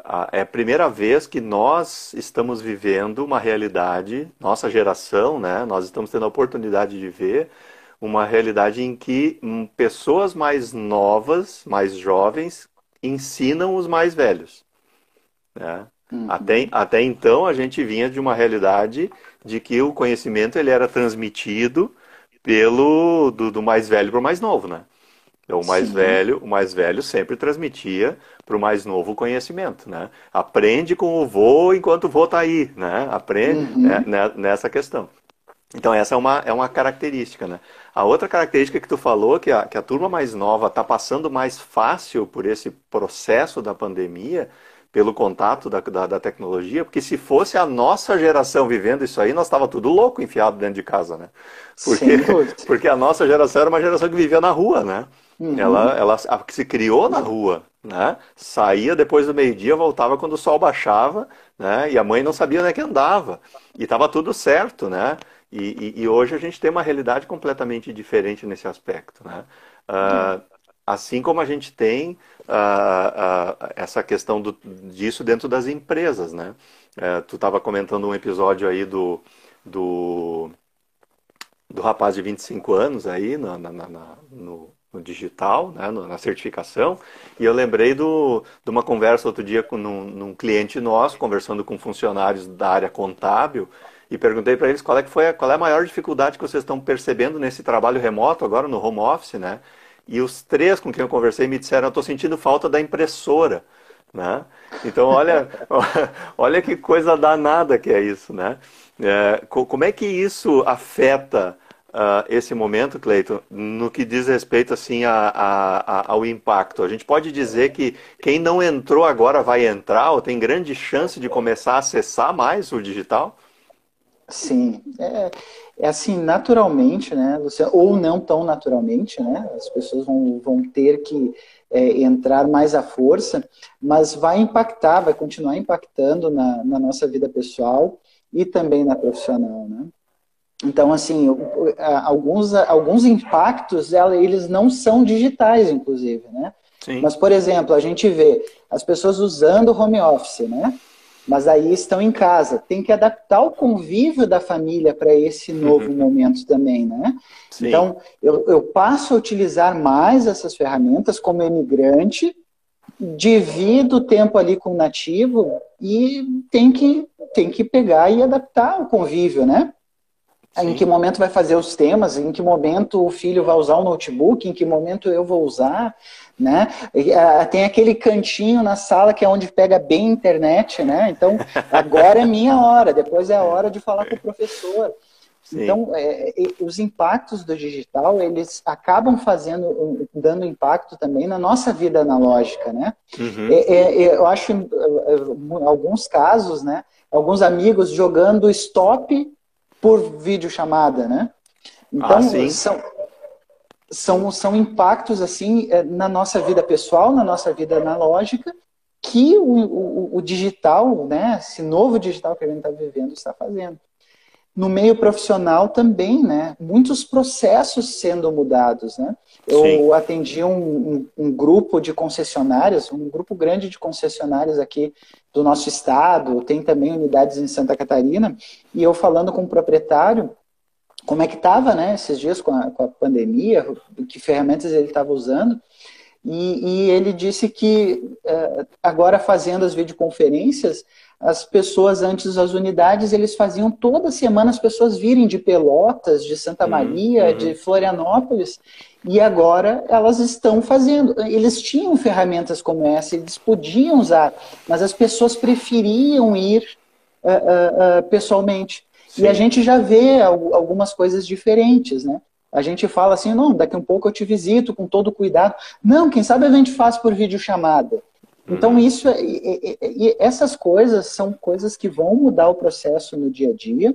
a, é a primeira vez que nós estamos vivendo uma realidade, nossa geração, né? Nós estamos tendo a oportunidade de ver uma realidade em que hum, pessoas mais novas, mais jovens, ensinam os mais velhos. Né? Uhum. Até, até então a gente vinha de uma realidade de que o conhecimento ele era transmitido pelo do, do mais velho para o mais novo, né? Então, o mais Sim. velho, o mais velho sempre transmitia para o mais novo conhecimento, né? Aprende com o vô enquanto o vô está aí, né? Aprende uhum. né, né, nessa questão. Então essa é uma, é uma característica, né? A outra característica que tu falou, que a, que a turma mais nova está passando mais fácil por esse processo da pandemia, pelo contato da, da, da, tecnologia, porque se fosse a nossa geração vivendo isso aí, nós estava tudo louco enfiado dentro de casa, né? Porque, porque a nossa geração era uma geração que vivia na rua, né? Uhum. Ela, ela se criou na rua, né? Saía depois do meio-dia, voltava quando o sol baixava, né? E a mãe não sabia onde é que andava. E estava tudo certo, né? E, e, e, hoje a gente tem uma realidade completamente diferente nesse aspecto, né? Uh, assim como a gente tem uh, uh, essa questão do, disso dentro das empresas, né? Uh, tu estava comentando um episódio aí do, do, do rapaz de 25 anos aí na, na, na, no, no, digital, né? na certificação, e eu lembrei do, de uma conversa outro dia com num, num cliente nosso, conversando com funcionários da área contábil, e perguntei para eles qual é, que foi a, qual é a maior dificuldade que vocês estão percebendo nesse trabalho remoto agora no home office, né? E os três com quem eu conversei me disseram: estou sentindo falta da impressora. Né? Então, olha, olha que coisa danada que é isso. Né? É, como é que isso afeta uh, esse momento, Cleiton, no que diz respeito assim, a, a, a, ao impacto? A gente pode dizer que quem não entrou agora vai entrar, ou tem grande chance de começar a acessar mais o digital? Sim, é, é assim, naturalmente, né, Luciano, ou não tão naturalmente, né, as pessoas vão, vão ter que é, entrar mais à força, mas vai impactar, vai continuar impactando na, na nossa vida pessoal e também na profissional, né. Então, assim, alguns, alguns impactos, eles não são digitais, inclusive, né. Sim. Mas, por exemplo, a gente vê as pessoas usando home office, né, mas aí estão em casa. Tem que adaptar o convívio da família para esse novo uhum. momento também, né? Sim. Então, eu, eu passo a utilizar mais essas ferramentas como imigrante, divido o tempo ali com o nativo e tem que, tem que pegar e adaptar o convívio, né? Sim. Em que momento vai fazer os temas, em que momento o filho vai usar o notebook, em que momento eu vou usar, né? Tem aquele cantinho na sala que é onde pega bem a internet, né? Então, agora é minha hora, depois é a hora de falar com o professor. Sim. Então, é, os impactos do digital, eles acabam fazendo, dando impacto também na nossa vida analógica, né? Uhum. É, é, eu acho, em alguns casos, né? Alguns amigos jogando stop por videochamada, né? Então, ah, são, são, são impactos, assim, é, na nossa vida pessoal, na nossa vida analógica, que o, o, o digital, né, esse novo digital que a gente está vivendo, está fazendo. No meio profissional também, né, muitos processos sendo mudados, né. Eu Sim. atendi um, um, um grupo de concessionárias, um grupo grande de concessionárias aqui do nosso estado, tem também unidades em Santa Catarina, e eu falando com o proprietário, como é que estava, né, esses dias com a, com a pandemia, que ferramentas ele estava usando, e, e, ele disse que é, agora fazendo as videoconferências, as pessoas antes das unidades, eles faziam toda semana as pessoas virem de Pelotas, de Santa uhum, Maria, uhum. de Florianópolis, e agora elas estão fazendo. Eles tinham ferramentas como essa, eles podiam usar, mas as pessoas preferiam ir uh, uh, uh, pessoalmente. Sim. E a gente já vê algumas coisas diferentes, né? A gente fala assim, não, daqui a um pouco eu te visito com todo cuidado. Não, quem sabe a gente faz por videochamada. Então, uhum. isso, é, essas coisas são coisas que vão mudar o processo no dia a dia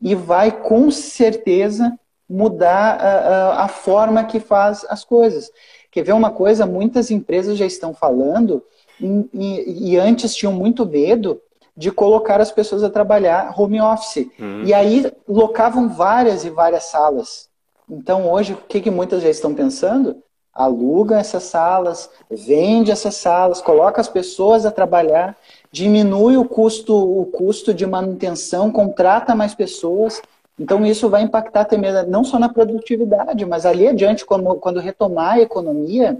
e vai, com certeza, mudar a, a, a forma que faz as coisas. Quer ver uma coisa? Muitas empresas já estão falando e, e, e antes tinham muito medo de colocar as pessoas a trabalhar home office. Uhum. E aí locavam várias e várias salas. Então hoje, o que, que muitas já estão pensando? Aluga essas salas, vende essas salas, coloca as pessoas a trabalhar, diminui o custo, o custo de manutenção, contrata mais pessoas. Então isso vai impactar também não só na produtividade, mas ali adiante, quando, quando retomar a economia,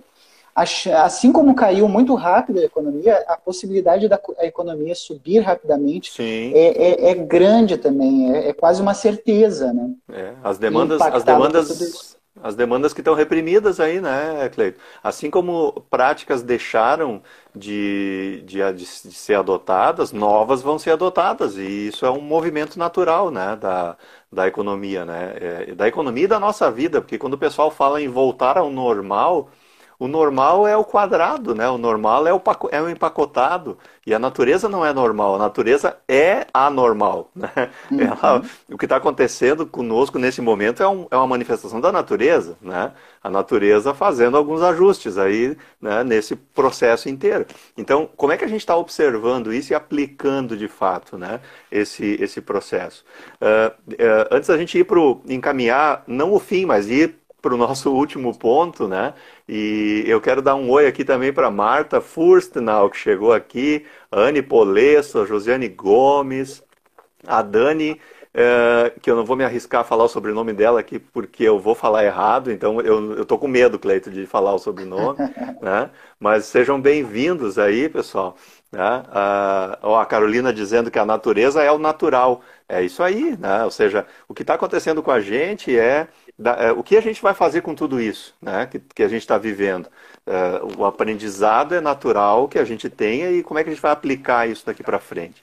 assim como caiu muito rápido a economia, a possibilidade da economia subir rapidamente é, é, é, grande também, é, é, quase uma certeza, né? É, as demandas, as demandas, as demandas que estão reprimidas aí, né, Cleito? Assim como práticas deixaram de, de, de, ser adotadas, novas vão ser adotadas. E isso é um movimento natural, né, da, da economia, né, é, da economia e da nossa vida, porque quando o pessoal fala em voltar ao normal o normal é o quadrado, né? O normal é o, é o empacotado. E a natureza não é normal, a natureza é anormal. Né? Uhum. Ela, o que está acontecendo conosco nesse momento é, um, é, uma manifestação da natureza, né? A natureza fazendo alguns ajustes aí né, nesse processo inteiro. Então, como é que a gente está observando isso e aplicando de fato né, esse, esse processo? Uh, uh, antes da gente ir para encaminhar, não o fim, mas ir para o nosso último ponto, né? E eu quero dar um oi aqui também para Marta Furstenau, que chegou aqui, Anne Polesso, Josiane Gomes, a Dani, é, que eu não vou me arriscar a falar o sobrenome dela aqui, porque eu vou falar errado, então eu, eu tô com medo, Cleito, de falar o sobrenome, né? Mas sejam bem-vindos aí, pessoal. Né? A, a Carolina dizendo que a natureza é o natural. É isso aí, né? Ou seja, o que está acontecendo com a gente é da, é, o que a gente vai fazer com tudo isso né, que, que a gente está vivendo? É, o aprendizado é natural que a gente tenha e como é que a gente vai aplicar isso daqui para frente?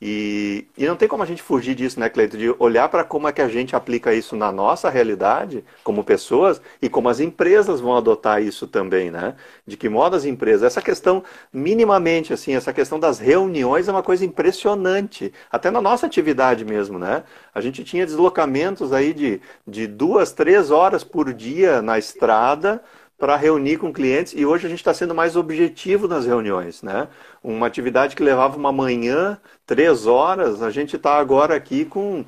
E, e não tem como a gente fugir disso, né, Cleito? De olhar para como é que a gente aplica isso na nossa realidade, como pessoas, e como as empresas vão adotar isso também, né? De que modo as empresas. Essa questão, minimamente, assim, essa questão das reuniões é uma coisa impressionante. Até na nossa atividade mesmo, né? A gente tinha deslocamentos aí de, de duas, três horas por dia na estrada para reunir com clientes e hoje a gente está sendo mais objetivo nas reuniões, né? Uma atividade que levava uma manhã, três horas, a gente está agora aqui com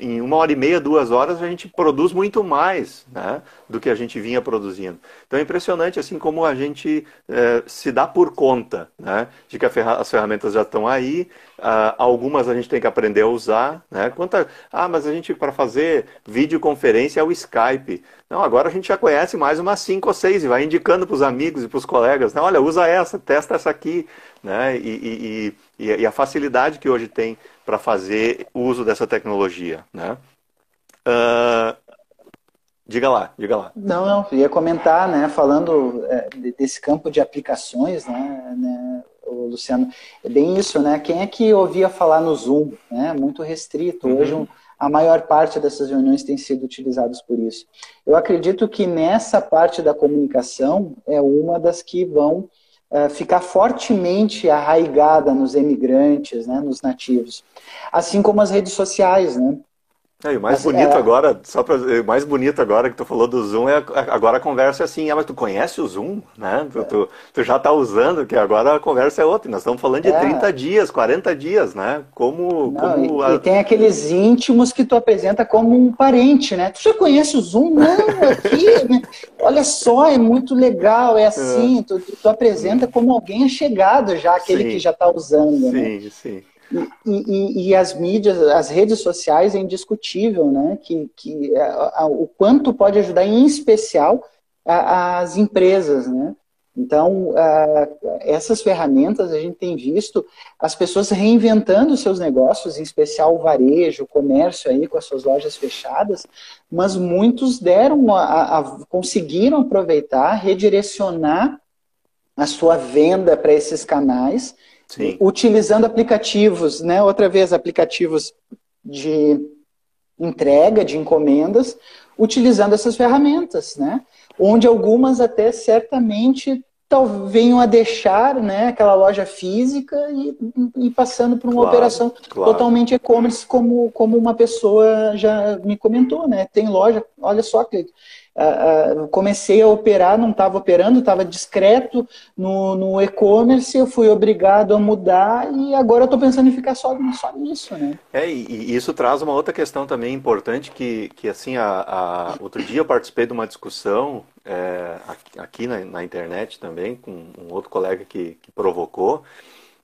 em uma hora e meia, duas horas a gente produz muito mais, né? Do que a gente vinha produzindo. Então é impressionante assim como a gente é, se dá por conta, né? De que as ferramentas já estão aí, uh, algumas a gente tem que aprender a usar, né? Quanta, ah, mas a gente para fazer videoconferência é o Skype. Não, agora a gente já conhece mais umas cinco ou seis e vai indicando para os amigos e para os colegas, né? olha, usa essa, testa essa aqui, né? E, e, e, e a facilidade que hoje tem para fazer uso dessa tecnologia, né? Uh, diga lá, diga lá. Não, não, ia comentar, né? Falando é, desse campo de aplicações, né, né? Luciano, é bem isso, né? Quem é que ouvia falar no Zoom, né? Muito restrito. Hoje uhum. um, a maior parte dessas reuniões tem sido utilizadas por isso. Eu acredito que nessa parte da comunicação é uma das que vão uh, ficar fortemente arraigada nos emigrantes, né, nos nativos. Assim como as redes sociais, né? É, e o mais bonito é... agora, só para mais bonito agora que tu falou do Zoom é agora a conversa é assim, ah, mas tu conhece o Zoom, né? Tu, tu, tu já está usando, que agora a conversa é outra. Nós estamos falando de é. 30 dias, 40 dias, né? Como, Não, como e, a... e, tem aqueles íntimos que tu apresenta como um parente, né? Tu já conhece o Zoom? Não, aqui, né? olha só, é muito legal, é assim, é. Tu, tu, apresenta como alguém chegado já, aquele sim. que já está usando, sim, né? Sim, sim. E, e, e, as mídias, as redes sociais é indiscutível, né? Que, que a, a, o quanto pode ajudar, em especial, a, as empresas, né? Então, essas ferramentas a gente tem visto as pessoas reinventando seus negócios, em especial o varejo, o comércio aí com as suas lojas fechadas, mas muitos deram a, a conseguiram aproveitar, redirecionar a sua venda para esses canais Sim. utilizando aplicativos, né? Outra vez, aplicativos de entrega, de encomendas, utilizando essas ferramentas, né? Onde algumas até certamente venham a deixar né, aquela loja física e, e passando por uma claro, operação claro. totalmente e-commerce, como, como uma pessoa já me comentou, né? Tem loja, olha só, Uh, comecei a operar, não estava operando, estava discreto no, no e-commerce, eu fui obrigado a mudar e agora eu estou pensando em ficar só, só nisso, né? É, e, e, isso traz uma outra questão também importante que, que assim, a, a outro dia eu participei de uma discussão é, aqui na, na, internet também, com um outro colega que, que provocou,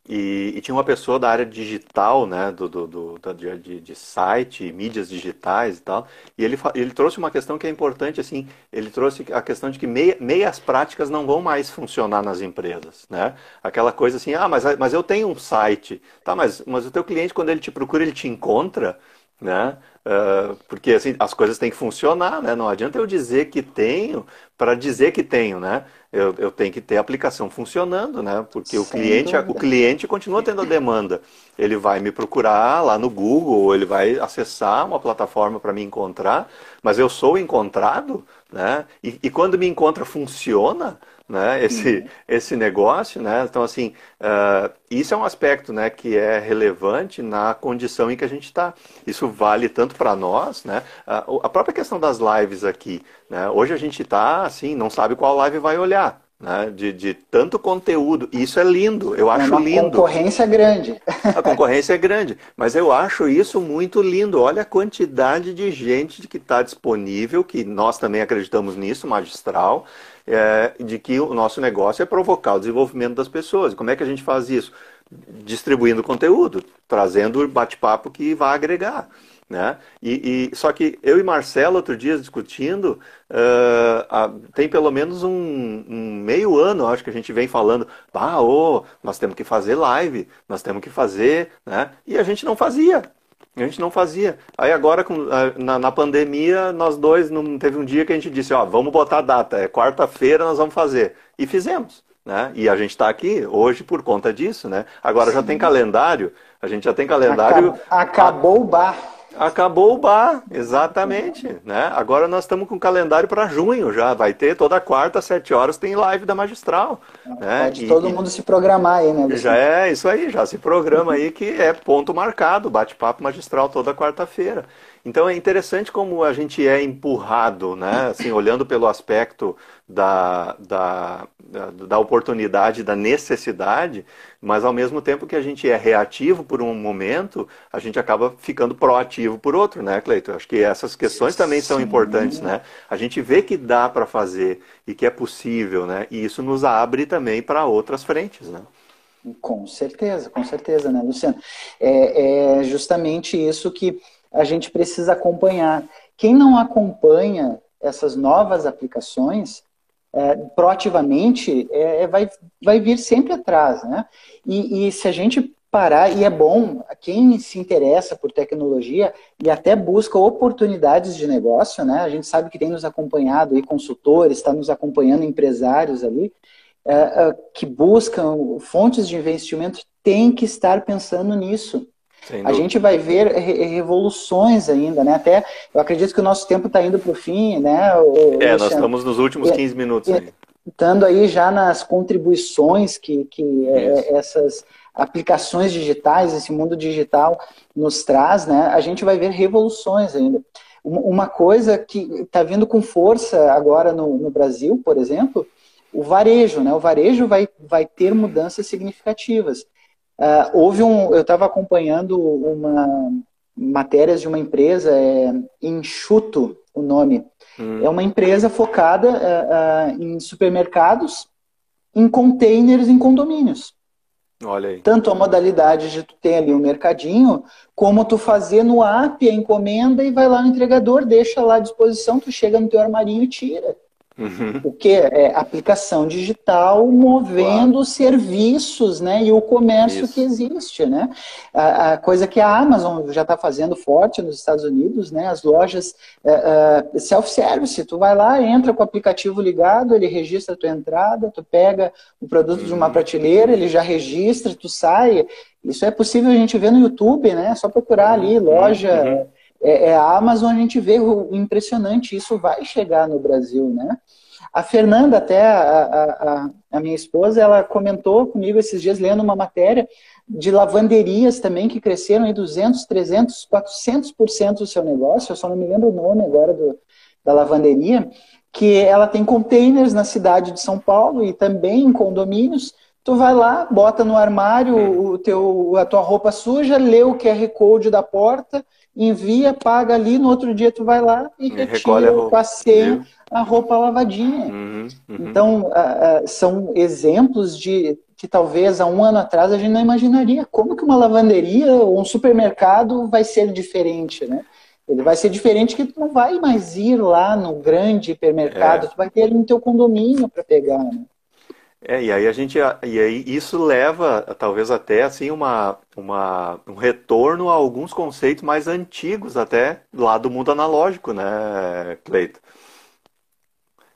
e, e, tinha uma pessoa da área digital, né, do, do, do de, de, site, mídias digitais e tal, e ele, ele trouxe uma questão que é importante, assim, ele trouxe a questão de que meia, meias práticas não vão mais funcionar nas empresas, né? Aquela coisa assim, ah, mas, mas eu tenho um site, tá, mas, mas o teu cliente, quando ele te procura, ele te encontra, né? Uh, porque assim, as coisas têm que funcionar, né? Não adianta eu dizer que tenho para dizer que tenho, né? Eu, eu, tenho que ter a aplicação funcionando, né? Porque o cliente, o cliente continua tendo a demanda. Ele vai me procurar lá no Google, ele vai acessar uma plataforma para me encontrar, mas eu sou encontrado, né? E, e quando me encontra funciona, né, esse, uhum. esse negócio, né? Então, assim, uh, isso é um aspecto, né, que é relevante na condição em que a gente está. Isso vale tanto para nós, né? Uh, a própria questão das lives aqui, né? Hoje a gente está, assim, não sabe qual live vai olhar. Né, de, de, tanto conteúdo. E isso é lindo, eu acho é uma lindo. A concorrência é grande. A concorrência é grande, mas eu acho isso muito lindo. Olha a quantidade de gente que está disponível, que nós também acreditamos nisso, magistral, é, de que o nosso negócio é provocar o desenvolvimento das pessoas. Como é que a gente faz isso? Distribuindo conteúdo, trazendo bate-papo que vai agregar. Né? E, e, só que eu e Marcelo, outro dia discutindo, uh, tem pelo menos um, um, meio ano, acho que a gente vem falando, ah, oh, nós temos que fazer live, nós temos que fazer, né? E a gente não fazia. A gente não fazia. Aí agora, na, na, pandemia, nós dois, não teve um dia que a gente disse, ó, vamos botar a data, é quarta-feira nós vamos fazer. E fizemos. Né? E a gente está aqui hoje por conta disso, né? Agora Sim. já tem calendário, a gente já tem calendário. Acabou o bar. Acabou o bar, exatamente. Né? Agora nós estamos com o calendário para junho já. Vai ter toda quarta, às sete horas, tem live da Magistral. Né? Pode e, todo e, mundo se programar aí, né? Já é isso aí, já se programa aí que é ponto marcado, bate-papo magistral toda quarta-feira. Então é interessante como a gente é empurrado, né? Assim, olhando pelo aspecto da, da, da, oportunidade, da necessidade, mas ao mesmo tempo que a gente é reativo por um momento, a gente acaba ficando proativo por outro, né, Cleiton? Acho que essas questões também são importantes, né? A gente vê que dá para fazer e que é possível, né? E isso nos abre também para outras frentes, né? Com certeza, com certeza, né, Luciano? É, é justamente isso que a gente precisa acompanhar. Quem não acompanha essas novas aplicações, é, proativamente, é, é, vai, vai vir sempre atrás. Né? E, e se a gente parar, e é bom, quem se interessa por tecnologia e até busca oportunidades de negócio, né? A gente sabe que tem nos acompanhado aí consultores, está nos acompanhando empresários ali, é, é, que buscam fontes de investimento, tem que estar pensando nisso a gente vai ver revoluções ainda, né? Até eu acredito que o nosso tempo está indo para o fim, né? O, é, nós estamos nos últimos 15 minutos. Estando aí já nas contribuições que, que é, essas aplicações digitais, esse mundo digital nos traz, né? A gente vai ver revoluções ainda. Uma coisa que está vindo com força agora no, no Brasil, por exemplo, o varejo, né? O varejo vai, vai ter mudanças significativas. Uh, houve um, eu estava acompanhando uma matérias de uma empresa, é Enxuto, o nome. Hum. É uma empresa focada uh, uh, em supermercados, em containers, em condomínios. Olha aí. Tanto a modalidade de tu ter ali um mercadinho, como tu fazer no app a encomenda e vai lá no entregador, deixa lá à disposição, tu chega no teu armarinho e tira. Uhum. O que é aplicação digital movendo claro. serviços, né? E o comércio Isso. que existe, né? A, a, coisa que a Amazon já está fazendo forte nos Estados Unidos, né? As lojas uh, uh, self-service, tu vai lá, entra com o aplicativo ligado, ele registra a tua entrada, tu pega o produto uhum. de uma uhum. prateleira, ele já registra, tu sai. Isso é possível a gente ver no YouTube, né? É só procurar ali, uhum. loja... Uhum é, é, a Amazon a gente vê o impressionante, isso vai chegar no Brasil, né? A Fernanda, até a, a, a, minha esposa, ela comentou comigo esses dias lendo uma matéria de lavanderias também que cresceram em 200, 300, 400% do seu negócio. Eu só não me lembro o nome agora do, da lavanderia, que ela tem containers na cidade de São Paulo e também em condomínios. Tu vai lá, bota no armário o teu, a tua roupa suja, lê o QR Code da porta envia, paga ali, no outro dia tu vai lá e, e retira com a senha a roupa lavadinha. Uhum, uhum. Então, uh, uh, são exemplos de que talvez há um ano atrás a gente não imaginaria. Como que uma lavanderia ou um supermercado vai ser diferente, né? Ele vai ser diferente que tu não vai mais ir lá no grande hipermercado, é. tu vai ter ali no teu condomínio para pegar, né? É, e aí a gente, e aí isso leva talvez até assim uma, uma, um retorno a alguns conceitos mais antigos até lá do mundo analógico, né, Cleito?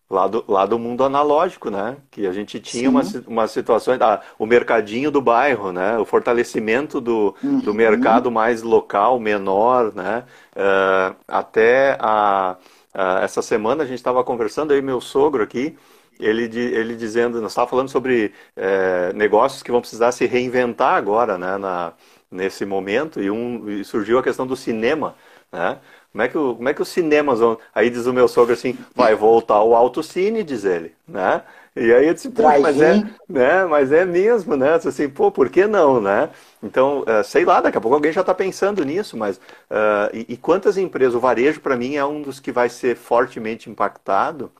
Lá do, lá do mundo analógico, né? Que a gente tinha uma, uma situação, ah, o mercadinho do bairro, né? O fortalecimento do, uhum. do mercado mais local, menor, né? Uh, até a, a, essa semana a gente estava conversando aí, meu sogro aqui, ele, ele dizendo, nós estávamos falando sobre é, negócios que vão precisar se reinventar agora, né, na, nesse momento, e, um, e surgiu a questão do cinema, né? Como é, que o, como é que os cinemas vão. Aí diz o meu sogro assim, vai voltar o autocine, diz ele, né? E aí eu disse, pô, mas é, né, mas é mesmo, né? Assim, pô, por que não, né? Então, uh, sei lá, daqui a pouco alguém já está pensando nisso, mas uh, e, e, quantas empresas, o varejo para mim é um dos que vai ser fortemente impactado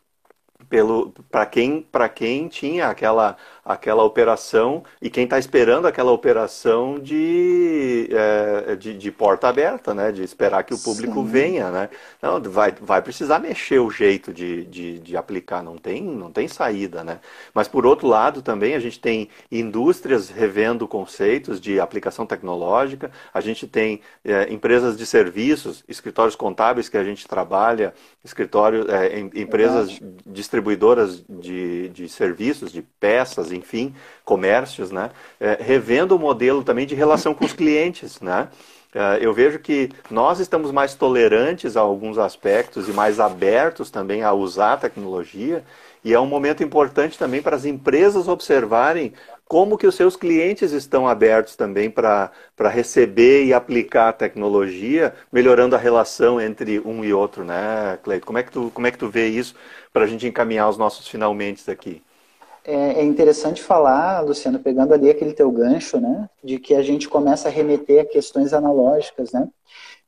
pelo para quem para quem tinha aquela aquela operação e quem está esperando aquela operação de, é, de, de, porta aberta, né? De esperar que o público Sim. venha, né? Vai, vai precisar mexer o jeito de, de, de, aplicar, não tem, não tem saída, né? Mas por outro lado também a gente tem indústrias revendo conceitos de aplicação tecnológica, a gente tem é, empresas de serviços, escritórios contábeis que a gente trabalha, escritórios, é, empresas Verdade. distribuidoras de, de serviços, de peças, enfim, comércios, né? É, revendo o modelo também de relação com os clientes, né? É, eu vejo que nós estamos mais tolerantes a alguns aspectos e mais abertos também a usar a tecnologia, e é um momento importante também para as empresas observarem como que os seus clientes estão abertos também para receber e aplicar a tecnologia, melhorando a relação entre um e outro, né, Cleito? Como é que tu, como é que tu vê isso para a gente encaminhar os nossos finalmente aqui? É, é, interessante falar, Luciano, pegando ali aquele teu gancho, né, de que a gente começa a remeter a questões analógicas, né?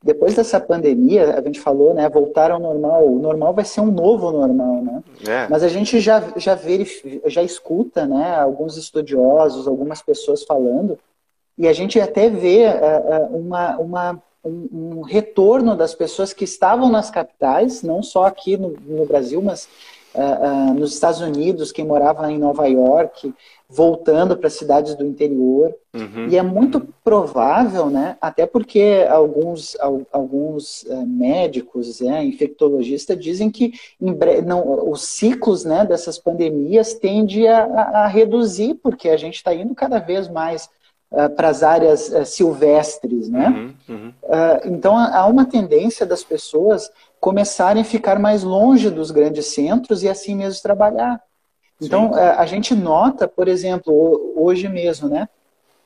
Depois dessa pandemia, a gente falou, né, voltar ao normal. O normal vai ser um novo normal, né? É. Mas a gente já já verifica, já escuta, né, alguns estudiosos, algumas pessoas falando, e a gente até vê uh, uma, uma um, um retorno das pessoas que estavam nas capitais, não só aqui no, no Brasil, mas uh, uh, nos Estados Unidos, quem morava em Nova York, voltando para cidades do interior. Uhum, e é muito provável, né, até porque alguns, alguns uh, médicos, é, infectologistas, dizem que não, os ciclos né, dessas pandemias tendem a, a reduzir, porque a gente está indo cada vez mais Uh, para as áreas uh, silvestres, né? Uhum, uhum. Uh, então há uma tendência das pessoas começarem a ficar mais longe dos grandes centros e assim mesmo trabalhar. Então, Sim. A gente nota, por exemplo, hoje mesmo, né?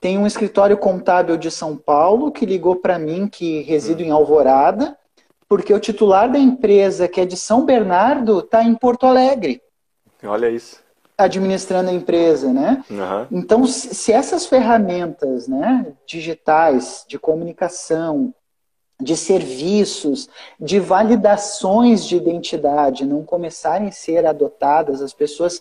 Tem um escritório contábil de São Paulo que ligou para mim, que resido hum. em Alvorada, porque o titular da empresa, que é de São Bernardo, está em Porto Alegre. Olha isso. Administrando a empresa, né? Uhum. Então, se essas ferramentas né, digitais de comunicação, de serviços, de validações de identidade não começarem a ser adotadas, as pessoas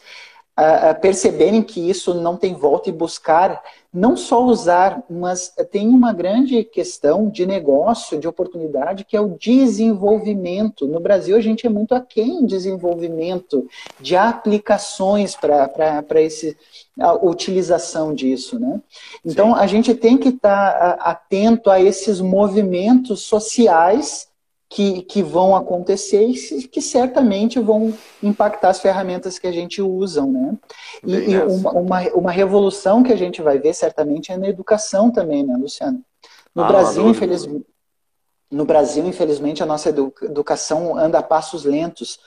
perceberem que isso não tem volta e buscar não só usar, mas tem uma grande questão de negócio, de oportunidade, que é o desenvolvimento. No Brasil, a gente é muito aquém em desenvolvimento de aplicações para esse a utilização disso, né? Então Sim. a gente tem que estar tá atento a esses movimentos sociais que, que vão acontecer e que certamente vão impactar as ferramentas que a gente usa, né? E, e uma, uma, uma, revolução que a gente vai ver certamente é na educação também, né, Luciano? No ah, Brasil, infelizmente, no Brasil, infelizmente, a nossa educação anda a passos lentos,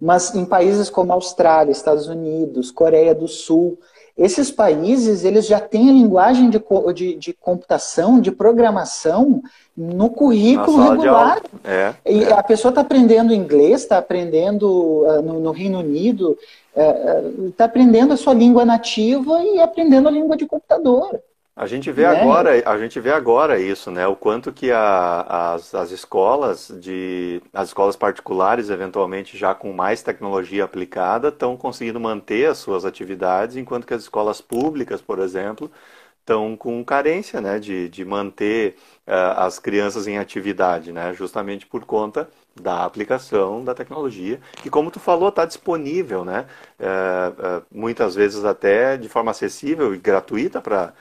mas em países como Austrália, Estados Unidos, Coreia do Sul, esses países eles já têm a linguagem de, de, de computação, de programação no currículo regular. É, e é. a pessoa está aprendendo inglês, está aprendendo uh, no, no, Reino Unido, está uh, aprendendo a sua língua nativa e aprendendo a língua de computador. A gente vê né? agora, a gente vê agora isso, né? O quanto que a, as, as escolas de as escolas particulares, eventualmente já com mais tecnologia aplicada, estão conseguindo manter as suas atividades, enquanto que as escolas públicas, por exemplo, estão com carência, né? De, de manter uh, as crianças em atividade, né? Justamente por conta da aplicação da tecnologia, que como tu falou, está disponível, né? É, é, muitas vezes até de forma acessível e gratuita para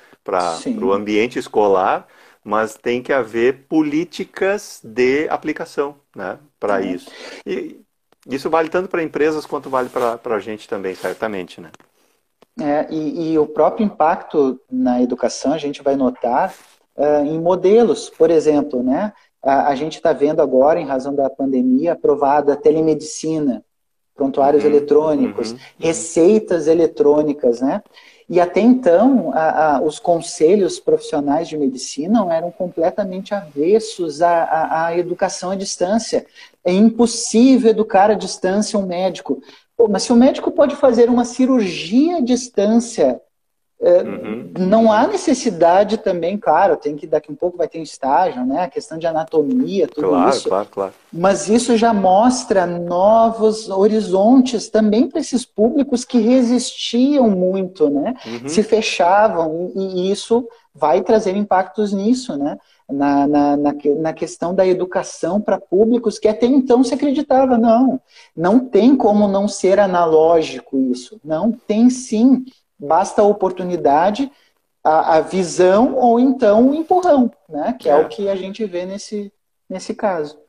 o ambiente escolar, mas tem que haver políticas de aplicação né, para é. isso. E isso vale tanto para empresas quanto vale para a gente também, certamente. Né? É, e, e, o próprio impacto na educação a gente vai notar uh, em modelos, por exemplo, né? A, a gente está vendo agora, em razão da pandemia, aprovada telemedicina, prontuários uhum, eletrônicos, uhum, receitas eletrônicas, né? E até então, a, a, os conselhos profissionais de medicina eram completamente avessos à, à, educação à distância. É impossível educar à distância um médico. Pô, mas se o médico pode fazer uma cirurgia à distância é, uhum. Não há necessidade também, claro, tem que daqui um pouco vai ter um estágio, né? A questão de anatomia, tudo claro, isso. Claro, claro. Mas isso já mostra novos horizontes também para esses públicos que resistiam muito, né? Uhum. Se fechavam e isso vai trazer impactos nisso, né? Na, na, na, na questão da educação para públicos que até então se acreditava, não, não tem como não ser analógico isso. Não, tem sim basta a oportunidade, a, a visão ou então o empurrão, né? Que é. é o que a gente vê nesse, nesse caso.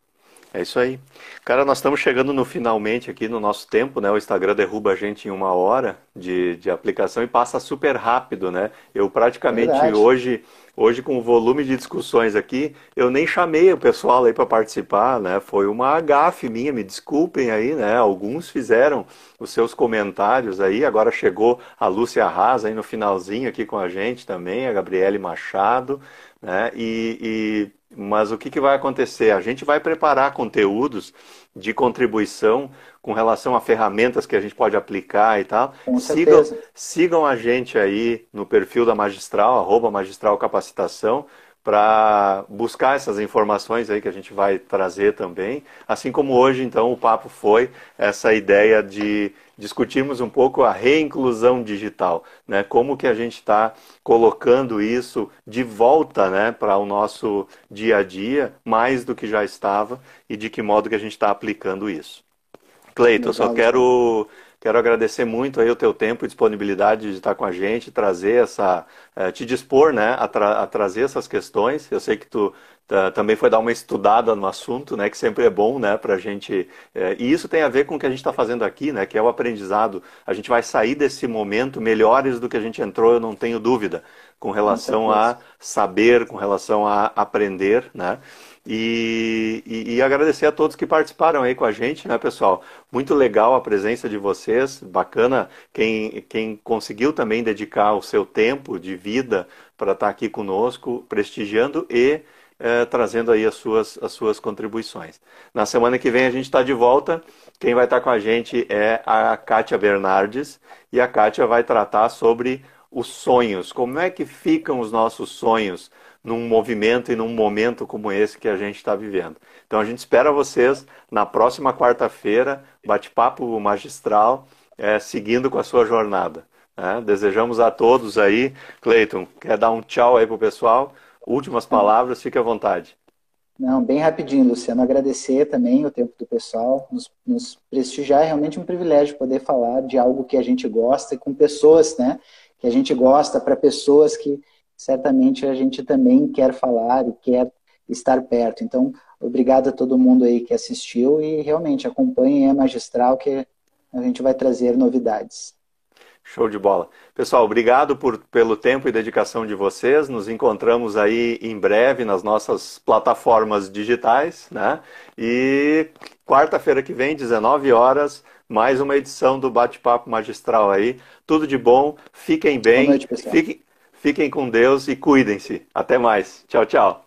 É isso aí. Cara, nós estamos chegando no finalmente aqui no nosso tempo, né? O Instagram derruba a gente em uma hora de, de aplicação e passa super rápido, né? Eu praticamente Verdade. hoje Hoje, com o volume de discussões aqui, eu nem chamei o pessoal aí para participar, né? Foi uma gafe minha, me desculpem aí, né? Alguns fizeram os seus comentários aí, agora chegou a Lúcia Arrasa aí no finalzinho aqui com a gente também, a Gabriele Machado, né? E, e mas o que, que vai acontecer? A gente vai preparar conteúdos de contribuição com relação a ferramentas que a gente pode aplicar e tal. Sigam, sigam a gente aí no perfil da Magistral, arroba Magistral Capacitação, para buscar essas informações aí que a gente vai trazer também. Assim como hoje, então, o papo foi essa ideia de discutirmos um pouco a reinclusão digital, né? Como que a gente está colocando isso de volta, né, para o nosso dia a dia, mais do que já estava e de que modo que a gente está aplicando isso. Cleiton, só quero quero agradecer muito aí o teu tempo e disponibilidade de estar com a gente, trazer essa, eh, te dispor, né, a, tra a, trazer essas questões. Eu sei que tu também foi dar uma estudada no assunto, né, que sempre é bom, né, para a gente. Eh, e isso tem a ver com o que a gente está fazendo aqui, né, que é o aprendizado. A gente vai sair desse momento melhores do que a gente entrou, eu não tenho dúvida, com relação a saber, com relação a aprender, né. E, e, e, agradecer a todos que participaram aí com a gente, né, pessoal? Muito legal a presença de vocês, bacana quem, quem conseguiu também dedicar o seu tempo de vida para estar tá aqui conosco, prestigiando e é, trazendo aí as suas, as suas contribuições. Na semana que vem a gente está de volta. Quem vai estar tá com a gente é a Kátia Bernardes e a Kátia vai tratar sobre os sonhos. Como é que ficam os nossos sonhos? Num movimento e num momento como esse que a gente está vivendo. Então a gente espera vocês na próxima quarta-feira, bate-papo magistral, é, seguindo com a sua jornada. Né? Desejamos a todos aí, Cleiton, quer dar um tchau aí para o pessoal? Últimas palavras, fique à vontade. Não, bem rapidinho, Luciano. Agradecer também o tempo do pessoal, nos, nos, prestigiar. É realmente um privilégio poder falar de algo que a gente gosta e com pessoas, né? Que a gente gosta, para pessoas que certamente a gente também quer falar e quer estar perto. Então, obrigado a todo mundo aí que assistiu e realmente acompanhem a Magistral que a gente vai trazer novidades. Show de bola. Pessoal, obrigado por, pelo tempo e dedicação de vocês. Nos encontramos aí em breve nas nossas plataformas digitais, né? E quarta-feira que vem, 19 horas, mais uma edição do Bate-Papo Magistral aí. Tudo de bom, fiquem bem. Boa noite, pessoal. Fiquem, Fiquem com Deus e cuidem-se. Até mais. Tchau, tchau.